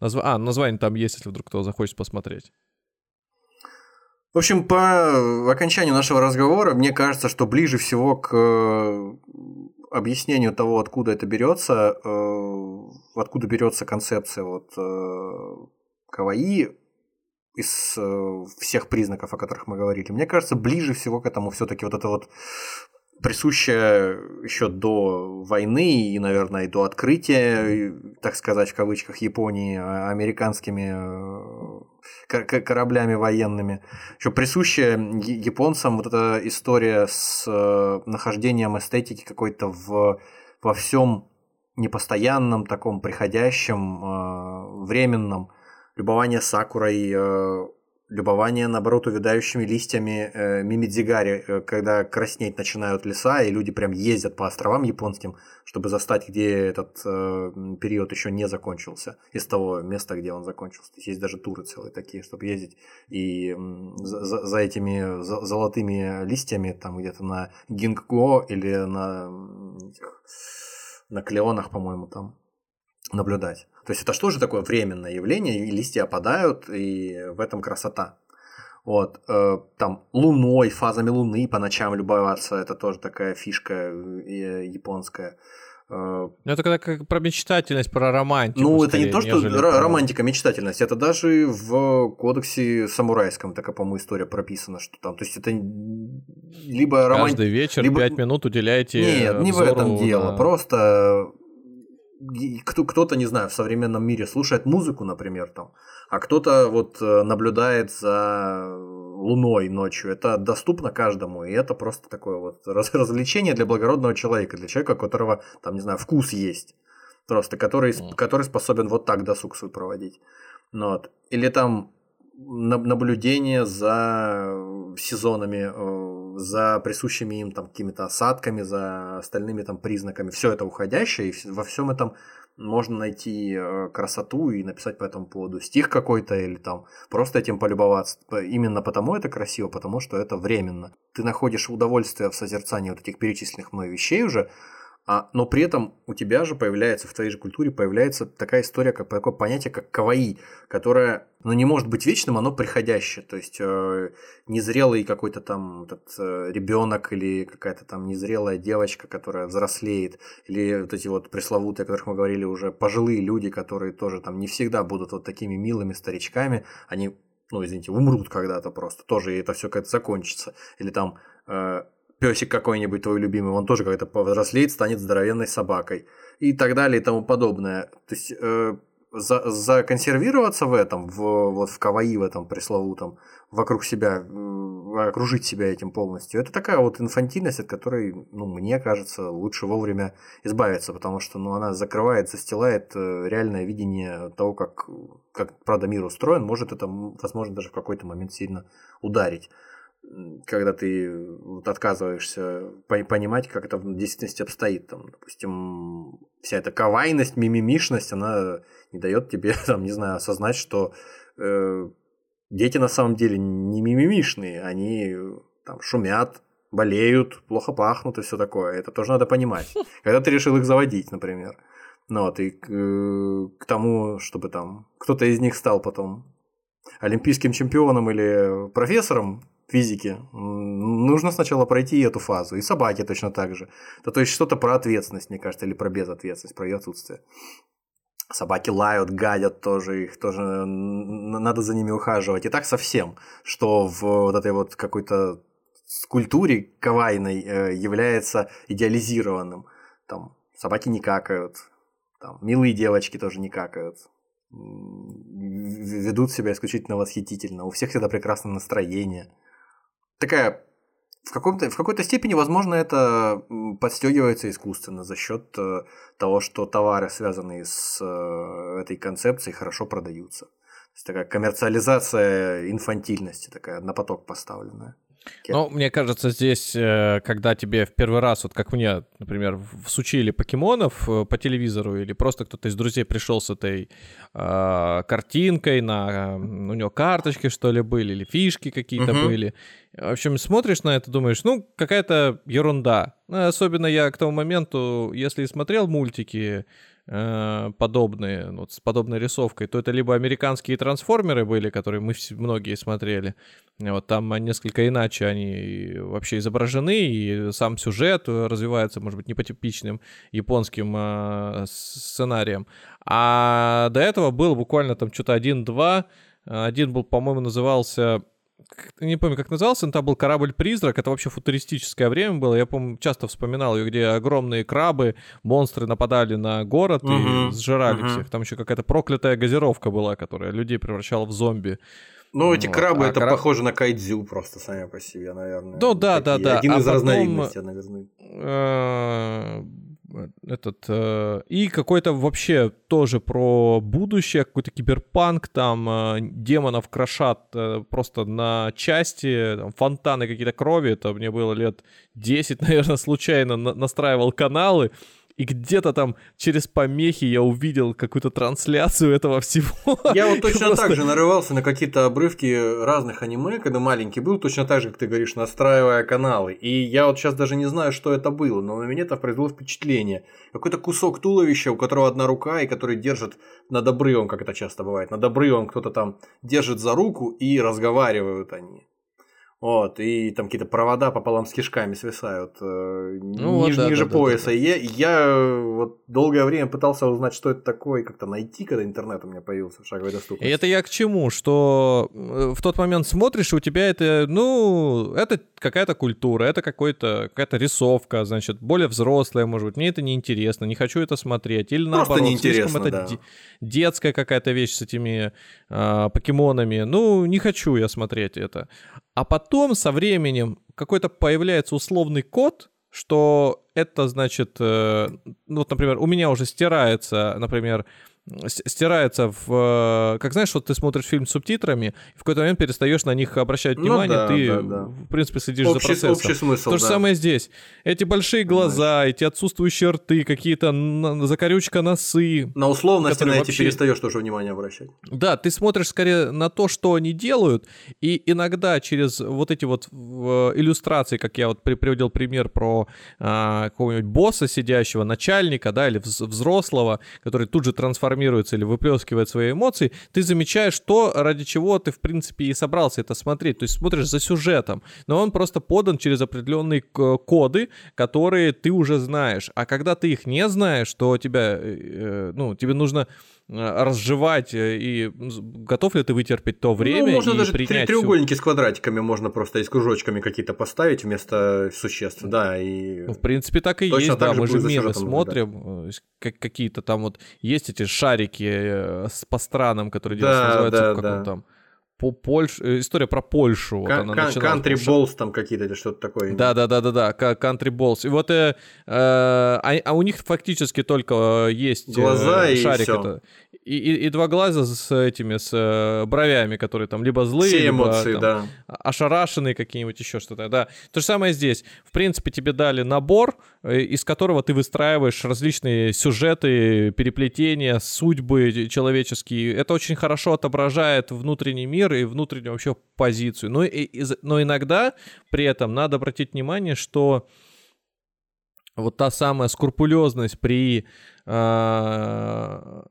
назв... А, название там есть, если вдруг кто захочет посмотреть. В общем, по окончанию нашего разговора, мне кажется, что ближе всего к э, объяснению того, откуда это берется, э, откуда берется концепция вот каваи, из э, всех признаков, о которых мы говорили. Мне кажется, ближе всего к этому все-таки вот это вот присущее еще до войны и, наверное, и до открытия, так сказать, в кавычках, Японии а, американскими э, кораблями военными. Еще присущая японцам вот эта история с э, нахождением эстетики какой-то в, во всем непостоянном, таком приходящем, временном любование сакурой, э, любование, наоборот, увядающими листьями э, мимидзигари, э, когда краснеть начинают леса, и люди прям ездят по островам японским, чтобы застать, где этот э, период еще не закончился, из того места, где он закончился. То есть, есть даже туры целые такие, чтобы ездить и э, за, за этими за, золотыми листьями, там где-то на Гингго или на, на Клеонах, по-моему, там наблюдать. То есть это что же такое временное явление, и листья опадают, и в этом красота. Вот, э, там луной, фазами луны по ночам любоваться, это тоже такая фишка э, японская. Э, ну, это когда как про мечтательность, про романтику. Ну, это не то, что про... романтика, мечтательность. Это даже в кодексе самурайском такая, по-моему, история прописана, что там. То есть это либо романтика. Каждый вечер либо... 5 минут уделяете. Нет, не в этом дело. На... Просто кто-то, не знаю, в современном мире слушает музыку, например, там, а кто-то вот э, наблюдает за луной ночью. Это доступно каждому, и это просто такое вот развлечение для благородного человека, для человека, у которого, там, не знаю, вкус есть. Просто, который, который способен вот так досуг свой проводить. Ну вот. Или там наблюдение за сезонами э, за присущими им там какими-то осадками, за остальными там признаками. Все это уходящее, и во всем этом можно найти э, красоту и написать по этому поводу стих какой-то или там просто этим полюбоваться. Именно потому это красиво, потому что это временно. Ты находишь удовольствие в созерцании вот этих перечисленных мной вещей уже, а, но при этом у тебя же появляется, в твоей же культуре появляется такая история, как такое понятие, как каваи, которое, ну, не может быть вечным, оно приходящее. То есть э, незрелый какой-то там этот, э, ребенок или какая-то там незрелая девочка, которая взрослеет, или вот эти вот пресловутые, о которых мы говорили уже, пожилые люди, которые тоже там не всегда будут вот такими милыми старичками, они ну, извините, умрут когда-то просто, тоже и это все как-то закончится. Или там э, песик какой-нибудь твой любимый, он тоже как-то повзрослеет, станет здоровенной собакой и так далее и тому подобное. То есть э, за, законсервироваться в этом, в, вот в каваи в этом пресловутом, вокруг себя, э, окружить себя этим полностью, это такая вот инфантильность, от которой, ну, мне кажется, лучше вовремя избавиться, потому что, ну, она закрывает, застилает э, реальное видение того, как, как правда, мир устроен, может это, возможно, даже в какой-то момент сильно ударить когда ты вот отказываешься понимать, как это в действительности обстоит. Там, допустим, вся эта кавайность, мимимишность, она не дает тебе, там, не знаю, осознать, что э, дети на самом деле не мимимишные, они там шумят, болеют, плохо пахнут и все такое. Это тоже надо понимать. Когда ты решил их заводить, например. Ну вот, и к, э, к тому, чтобы там кто-то из них стал потом олимпийским чемпионом или профессором, физики, нужно сначала пройти эту фазу. И собаки точно так же. Да, то есть что-то про ответственность, мне кажется, или про безответственность, про ее отсутствие. Собаки лают, гадят тоже, их тоже надо за ними ухаживать. И так совсем, что в вот этой вот какой-то культуре кавайной э, является идеализированным. Там собаки не какают, там милые девочки тоже не какают, ведут себя исключительно восхитительно, у всех всегда прекрасное настроение – такая в, каком-то, в какой-то степени, возможно, это подстегивается искусственно за счет э, того, что товары, связанные с э, этой концепцией, хорошо продаются. То есть такая коммерциализация инфантильности, такая на поток поставленная. Ну, мне кажется, здесь, э, когда тебе в первый раз, вот как мне, например, всучили покемонов э, по телевизору, или просто кто-то из друзей пришел с этой э, картинкой, на, у него карточки, что ли, были, или фишки какие-то угу. были. В общем, смотришь на это, думаешь, ну, какая-то ерунда. Ну, особенно я к тому моменту, если смотрел мультики, Э, подобные, вот с подобной рисовкой, то это либо американские трансформеры были, которые мы многие смотрели, вот там несколько иначе они вообще изображены, и сам сюжет развивается, может быть, не по типичным японским э, сценариям. А до этого был буквально там что-то один-два, один был, по-моему, назывался не помню, как назывался, но там был корабль-призрак, это вообще футуристическое время было, я, помню, часто вспоминал ее, где огромные крабы, монстры нападали на город и сжирали uh-huh. всех, там еще какая-то проклятая газировка была, которая людей превращала в зомби. Ну, эти вот. крабы, а это краб... похоже на кайдзю просто сами по себе, наверное. Ну, да, да, да. Один а из потом, разновидностей, наверное. Э, этот э, и какой-то вообще тоже про будущее, какой-то киберпанк, там э, демонов крошат просто на части, там, фонтаны какие-то крови, это мне было лет 10, наверное, случайно на- настраивал каналы, и где-то там через помехи я увидел какую-то трансляцию этого всего. Я вот точно Просто... так же нарывался на какие-то обрывки разных аниме, когда маленький был, точно так же, как ты говоришь, настраивая каналы. И я вот сейчас даже не знаю, что это было, но на меня это произвело впечатление. Какой-то кусок туловища, у которого одна рука, и который держит над обрывом, как это часто бывает, над обрывом кто-то там держит за руку и разговаривают они. Вот, и там какие-то провода пополам с кишками свисают э, ну, ниж, вот, да, ниже да, пояса. Да, да, да. И я, я вот долгое время пытался узнать, что это такое, как-то найти, когда интернет у меня появился в шаговой доступности. И это я к чему? Что э, в тот момент смотришь, и у тебя это, ну, это какая-то культура, это какой-то, какая-то рисовка, значит, более взрослая, может быть. Мне это неинтересно, не хочу это смотреть. Или Просто наоборот, неинтересно, это да. детская какая-то вещь с этими э, покемонами. Ну, не хочу я смотреть это. А потом со временем какой-то появляется условный код, что это значит, э, ну вот, например, у меня уже стирается, например, стирается в... Э, как знаешь, вот ты смотришь фильм с субтитрами, в какой-то момент перестаешь на них обращать ну внимание, ну, да, ты, да, да. в принципе, следишь общий, за процессом. Общий смысл, То же да. самое здесь. Эти большие глаза, да. эти отсутствующие рты, какие-то закорючка носы. На условности на эти вообще... перестаешь тоже внимание обращать. Да, ты смотришь скорее на то, что они делают, и иногда через вот эти вот иллюстрации, как я вот приводил пример про а, какого-нибудь босса сидящего, начальника, да, или взрослого, который тут же трансформируется трансформируется или выплескивает свои эмоции, ты замечаешь то, ради чего ты, в принципе, и собрался это смотреть. То есть смотришь за сюжетом, но он просто подан через определенные коды, которые ты уже знаешь. А когда ты их не знаешь, то тебя, э, э, ну, тебе нужно разжевать, э, и готов ли ты вытерпеть то время ну, можно и даже принять треугольники всю... с квадратиками можно просто и с кружочками какие-то поставить вместо существ, да, и... Ну, в принципе, так и есть, да, мы же мемы смотрим, как какие-то там вот, есть эти шарики э, по странам, которые да, называются да, в каком да. там по Польш... Э, история про Польшу. Вот она Country Balls там какие-то или что-то такое. Да, да, да, да, да, Country Balls. И вот э, э, а, а у них фактически только э, есть глаза э, шарик. И, все. Это, и, и, и два глаза с этими, с э, бровями, которые там либо злые, Все либо эмоции, там, да. ошарашенные какие-нибудь, еще что-то. Да. То же самое здесь. В принципе, тебе дали набор, из которого ты выстраиваешь различные сюжеты, переплетения, судьбы человеческие. Это очень хорошо отображает внутренний мир и внутреннюю вообще позицию. Но, и, и, но иногда при этом надо обратить внимание, что вот та самая скрупулезность при э,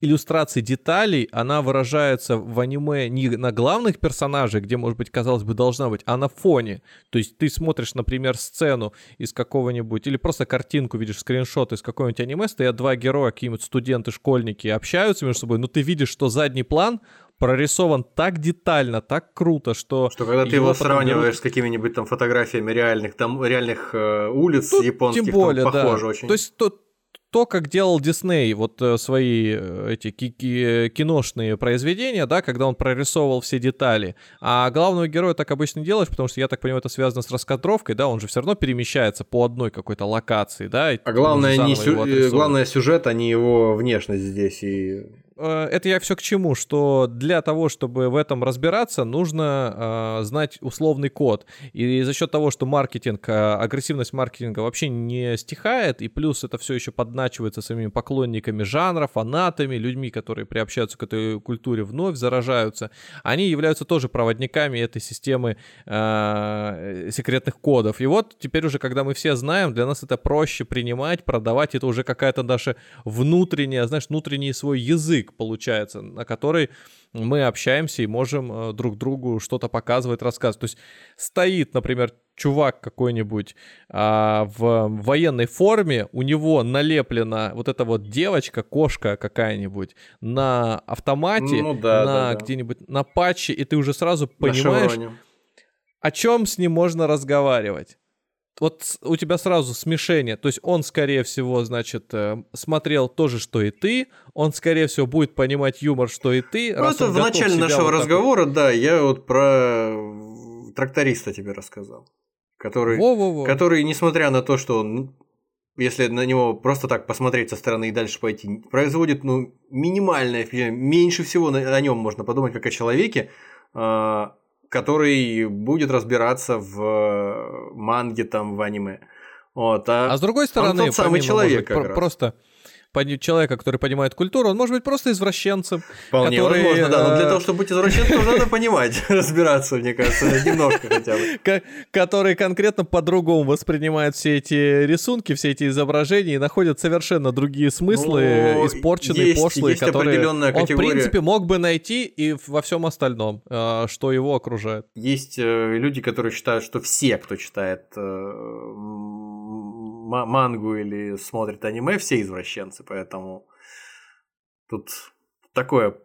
иллюстрации деталей, она выражается в аниме не на главных персонажах, где, может быть, казалось бы, должна быть, а на фоне. То есть ты смотришь, например, сцену из какого-нибудь, или просто картинку видишь, скриншот из какого-нибудь аниме, стоят два героя, какие-нибудь студенты, школьники, общаются между собой, но ты видишь, что задний план прорисован так детально, так круто, что... Что когда ты его сравниваешь берут... с какими-нибудь там фотографиями реальных, там, реальных э, улиц Тут японских, тем более, там, похоже да. очень. То есть то, то, как делал Дисней вот э, свои э, эти киношные произведения, да, когда он прорисовывал все детали. А главного героя так обычно делаешь, потому что, я так понимаю, это связано с раскадровкой, да, он же все равно перемещается по одной какой-то локации, да. а главное, не сю... главное сюжет, а не его внешность здесь и Э, это я все к чему, что для того, чтобы в этом разбираться, нужно э, знать условный код. И за счет того, что маркетинг, э, агрессивность маркетинга вообще не стихает, и плюс это все еще подначивается самими поклонниками жанра, фанатами, людьми, которые приобщаются к этой культуре вновь, заражаются, они являются тоже проводниками этой системы э, секретных кодов. И вот теперь уже, когда мы все знаем, для нас это проще принимать, продавать, это уже какая-то наша внутренняя, знаешь, внутренний свой язык язык получается, на который мы общаемся и можем э, друг другу что-то показывать, рассказывать. То есть стоит, например, чувак какой-нибудь а, в военной форме, у него налеплена вот эта вот девочка, кошка какая-нибудь на автомате, ну, да, на да, да. где-нибудь на патче, и ты уже сразу понимаешь, о чем с ним можно разговаривать вот у тебя сразу смешение. То есть он, скорее всего, значит, э, смотрел то же, что и ты. Он, скорее всего, будет понимать юмор, что и ты. Ну, это в начале нашего вот разговора, такой... да, я вот про тракториста тебе рассказал. Который, Во-во-во. который, несмотря на то, что он, если на него просто так посмотреть со стороны и дальше пойти, производит ну, минимальное. Меньше всего на, о нем можно подумать, как о человеке. Э, который будет разбираться в манге, там, в аниме. Вот, а, а с другой стороны, он тот самый человек, быть, просто человека, который понимает культуру, он может быть просто извращенцем. Вполне который, возможно, да. Но для того, чтобы быть извращенцем, надо понимать, разбираться, мне кажется, немножко хотя бы. Который конкретно по-другому воспринимает все эти рисунки, все эти изображения и находит совершенно другие смыслы, ну, испорченные, пошлые, которые он, в принципе, мог бы найти и во всем остальном, э, что его окружает. Есть э, люди, которые считают, что все, кто читает э, мангу или смотрит аниме, все извращенцы, поэтому тут такое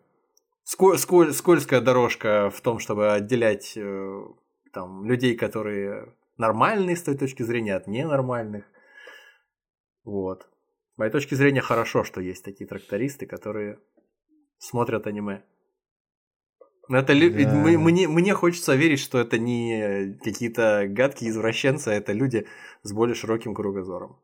сколь, сколь, скользкая дорожка в том, чтобы отделять э, там, людей, которые нормальные с той точки зрения от ненормальных. Вот. С моей точки зрения хорошо, что есть такие трактористы, которые смотрят аниме. Но это лю- Да. мы- мне, мне хочется верить, что это не какие-то гадкие извращенцы, а это люди с более широким кругозором,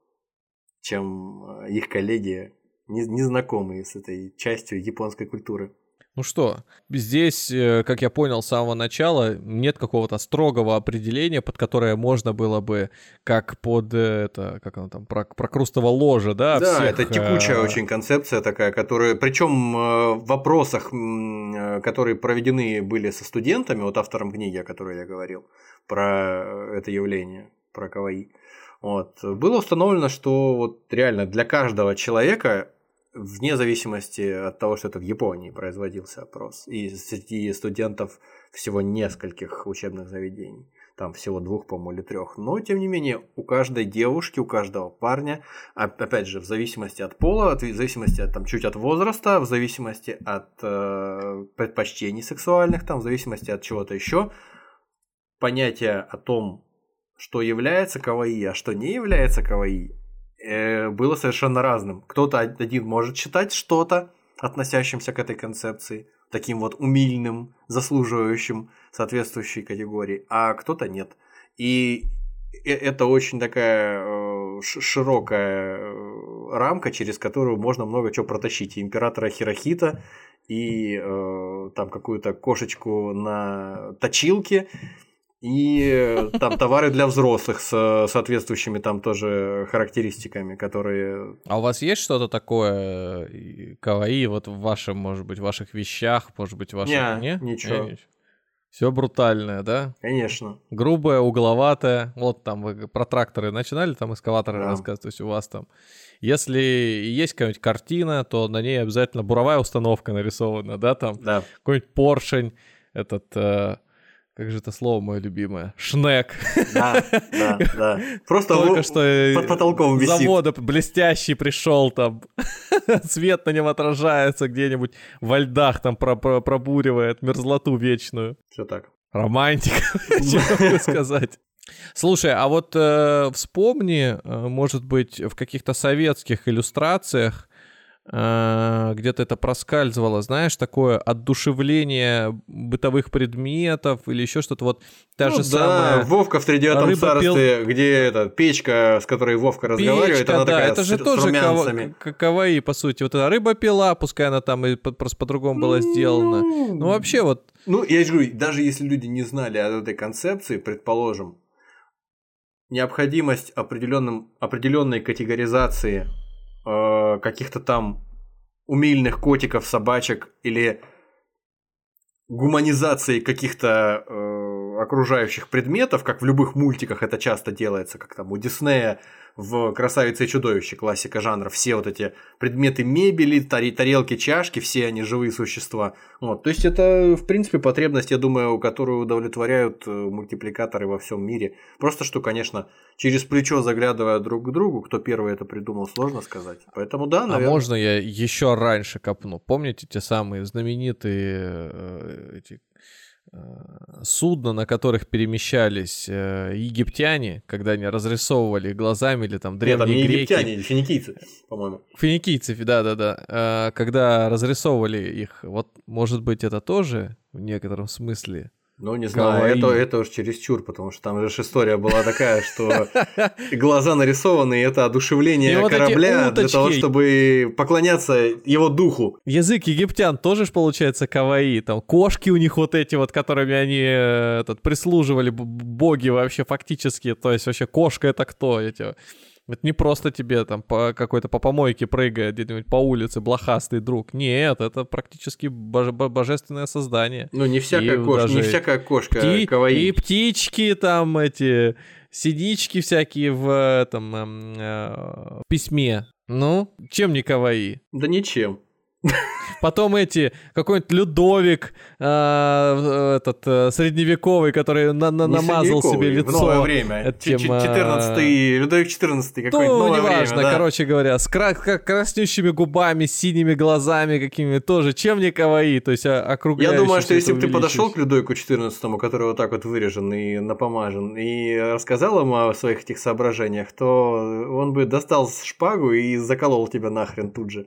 чем э, их коллеги, не- незнакомые с этой частью японской культуры. Ну что, здесь, э, как я понял с самого начала, нет какого-то строгого определения, под которое можно было бы, как под э, это, как оно там, про, прокрустово ложе, да? Да, всех, это текучая э, очень концепция такая, которая, причем в вопросах, которые проведены были со студентами, вот автором книги, о которой я говорил, про это явление, про каваи, вот, было установлено, что вот реально для каждого человека, вне зависимости от того, что это в Японии производился опрос, и среди студентов всего нескольких учебных заведений, там всего двух, по-моему, или трех, но тем не менее у каждой девушки, у каждого парня опять же, в зависимости от пола, в зависимости от, там, чуть от возраста, в зависимости от э, предпочтений сексуальных, там, в зависимости от чего-то еще, понятие о том, что является каваи, а что не является каваи, э, было совершенно разным. Кто-то од- один может считать что-то, относящимся к этой концепции, таким вот умильным, заслуживающим соответствующей категории, а кто-то нет. И э- это очень такая э, широкая рамка, через которую можно много чего протащить. И императора Хирохита, и э, там какую-то кошечку на точилке, и э, там товары для взрослых с соответствующими там тоже характеристиками, которые... А у вас есть что-то такое э, каваи вот в вашем, может быть, в ваших вещах, может быть, в ваших... Не, ничего. Все брутальное, да? Конечно. Грубое, угловатое. Вот там вы про тракторы начинали, там эскаваторы Да. рассказывать, то есть у вас там. Если есть какая-нибудь картина, то на ней обязательно буровая установка нарисована, да, там Да. какой-нибудь поршень, этот, э, как же это слово мое любимое, шнек. Да, да, да. Просто Только что под потолком висит. завода блестящий пришел там, свет на нем отражается где-нибудь во льдах там про- про- пробуривает мерзлоту вечную. Все так. Романтика, что сказать. Слушай, а вот э, вспомни, э, может быть, в каких-то советских иллюстрациях где-то это проскальзывало, знаешь, такое отдушевление бытовых предметов или еще что-то. Вот та Ну же да, самая Вовка в пил- царстве, где эта печка, с которой Вовка разговаривает, печка, она да, такая это же с, с тоже румянцами. каваи, по сути. Вот эта рыба пила, пускай она там и просто по-другому была сделана. Ну, вообще вот Ну, я же говорю, даже если люди не знали о этой концепции, предположим, необходимость определенной категоризации э, каких-то там умильных котиков, собачек или гуманизации каких-то э, окружающих предметов, как в любых мультиках это часто делается, как там у Диснея в «Красавице и чудовище», классика жанра, все вот эти предметы мебели, тарелки, чашки, все они живые существа. Вот. То есть это, в принципе, потребность, я думаю, которую удовлетворяют э, мультипликаторы во всем мире. Просто что, конечно, через плечо заглядывая друг к другу, кто первый это придумал, сложно сказать. Поэтому да, А наверное. можно я еще раньше копну? Помните те самые знаменитые э, эти судна, на которых перемещались э, египтяне, когда они разрисовывали глазами или там Нет, там древние не греки? египтяне, финикийцы, по-моему. Финикийцы, да-да-да. Э, когда разрисовывали их, вот, может быть, это тоже в некотором смысле Ну, не знаю, Каваи. это, это уж чересчур, потому что там же история была такая, что глаза нарисованы, и это одушевление И вот корабля для того, чтобы поклоняться его духу. Язык египтян тоже ж получается каваи. Там кошки у них вот эти вот, которыми они э, этот, прислуживали, боги вообще фактически. То есть вообще кошка это кто? Эти? Это не просто тебе там по какой-то по помойке прыгает где-нибудь по улице блохастый друг. Нет, это практически боже- бо- божественное создание. Ну, не всякая И кошка, не всякая кошка Пти- каваи. И птички там эти, синички всякие в этом эм, э, письме. Ну, чем не каваи? Да ничем. Потом эти, какой-нибудь Людовик, э, этот, э, средневековый, который на- на- намазал себе лицо. В новое время. этим, Ч- 14 Людовик 14 какой-нибудь Ну, новое неважно, время, да. короче говоря, с кра- краснющими губами, синими глазами какими тоже, чем не каваи, то есть а, Я округляющий думаю, что если бы ты подошел к. Людовику 14, который вот так вот вырежен и напомажен, и рассказал ему о своих этих соображениях, то он бы достал шпагу и заколол тебя нахрен тут же.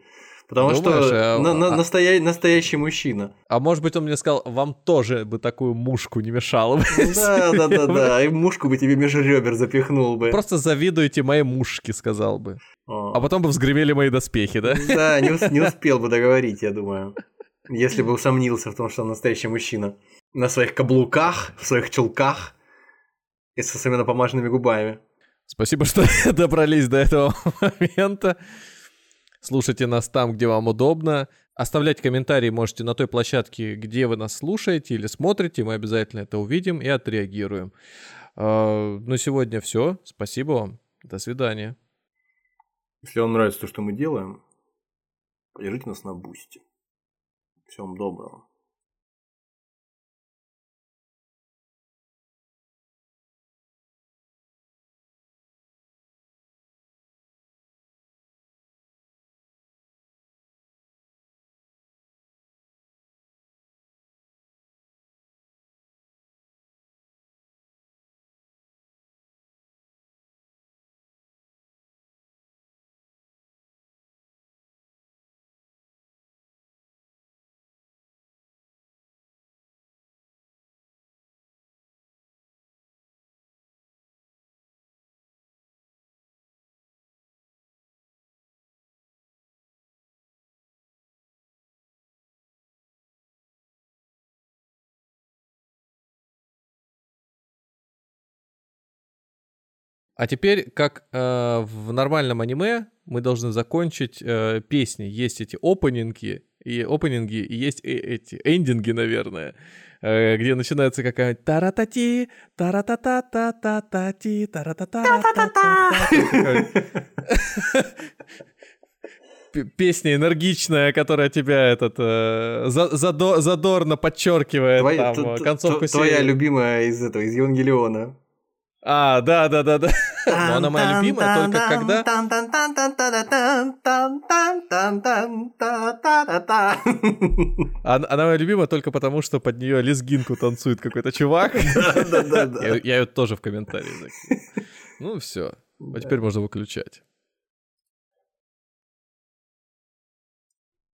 Потому Думаешь, что а- на- на- а- настоя- настоящий мужчина. А может быть, он мне сказал, вам тоже бы такую мушку не мешало бы. Да, да, да, да. И мушку бы тебе между ребер запихнул бы. Просто завидуете моей мушке, сказал бы. О. А потом бы взгремели мои доспехи, да? Да, не, не успел бы договорить, я думаю. Если бы усомнился в том, что он настоящий мужчина. На своих каблуках, в своих чулках и со своими напомаженными губами. Спасибо, что добрались до этого момента. Слушайте нас там, где вам удобно. Оставлять комментарии можете на той площадке, где вы нас слушаете или смотрите. Мы обязательно это увидим и отреагируем. На сегодня все. Спасибо вам. До свидания. Если вам нравится то, что мы делаем, поддержите нас на бусте. Всего вам доброго. А теперь, как э, в нормальном аниме, мы должны закончить э, песни. Есть эти опенинги, и опенинги, и есть э- эти эндинги, наверное, э, где начинается какая-нибудь таратати, таратата-та-та-та-ти, таратата-та-та-та. Песня энергичная, которая тебя этот э, за- задо- задорно подчеркивает Твоя, там, э, концовку т- твоя серии. любимая из этого, из Евангелиона. А, да, да, да, да. Но она моя любимая только когда. Она, моя любимая только потому, что под нее лезгинку танцует какой-то чувак. Да-да-да. Я, я ее тоже в комментарии закину. Ну все. А теперь можно выключать.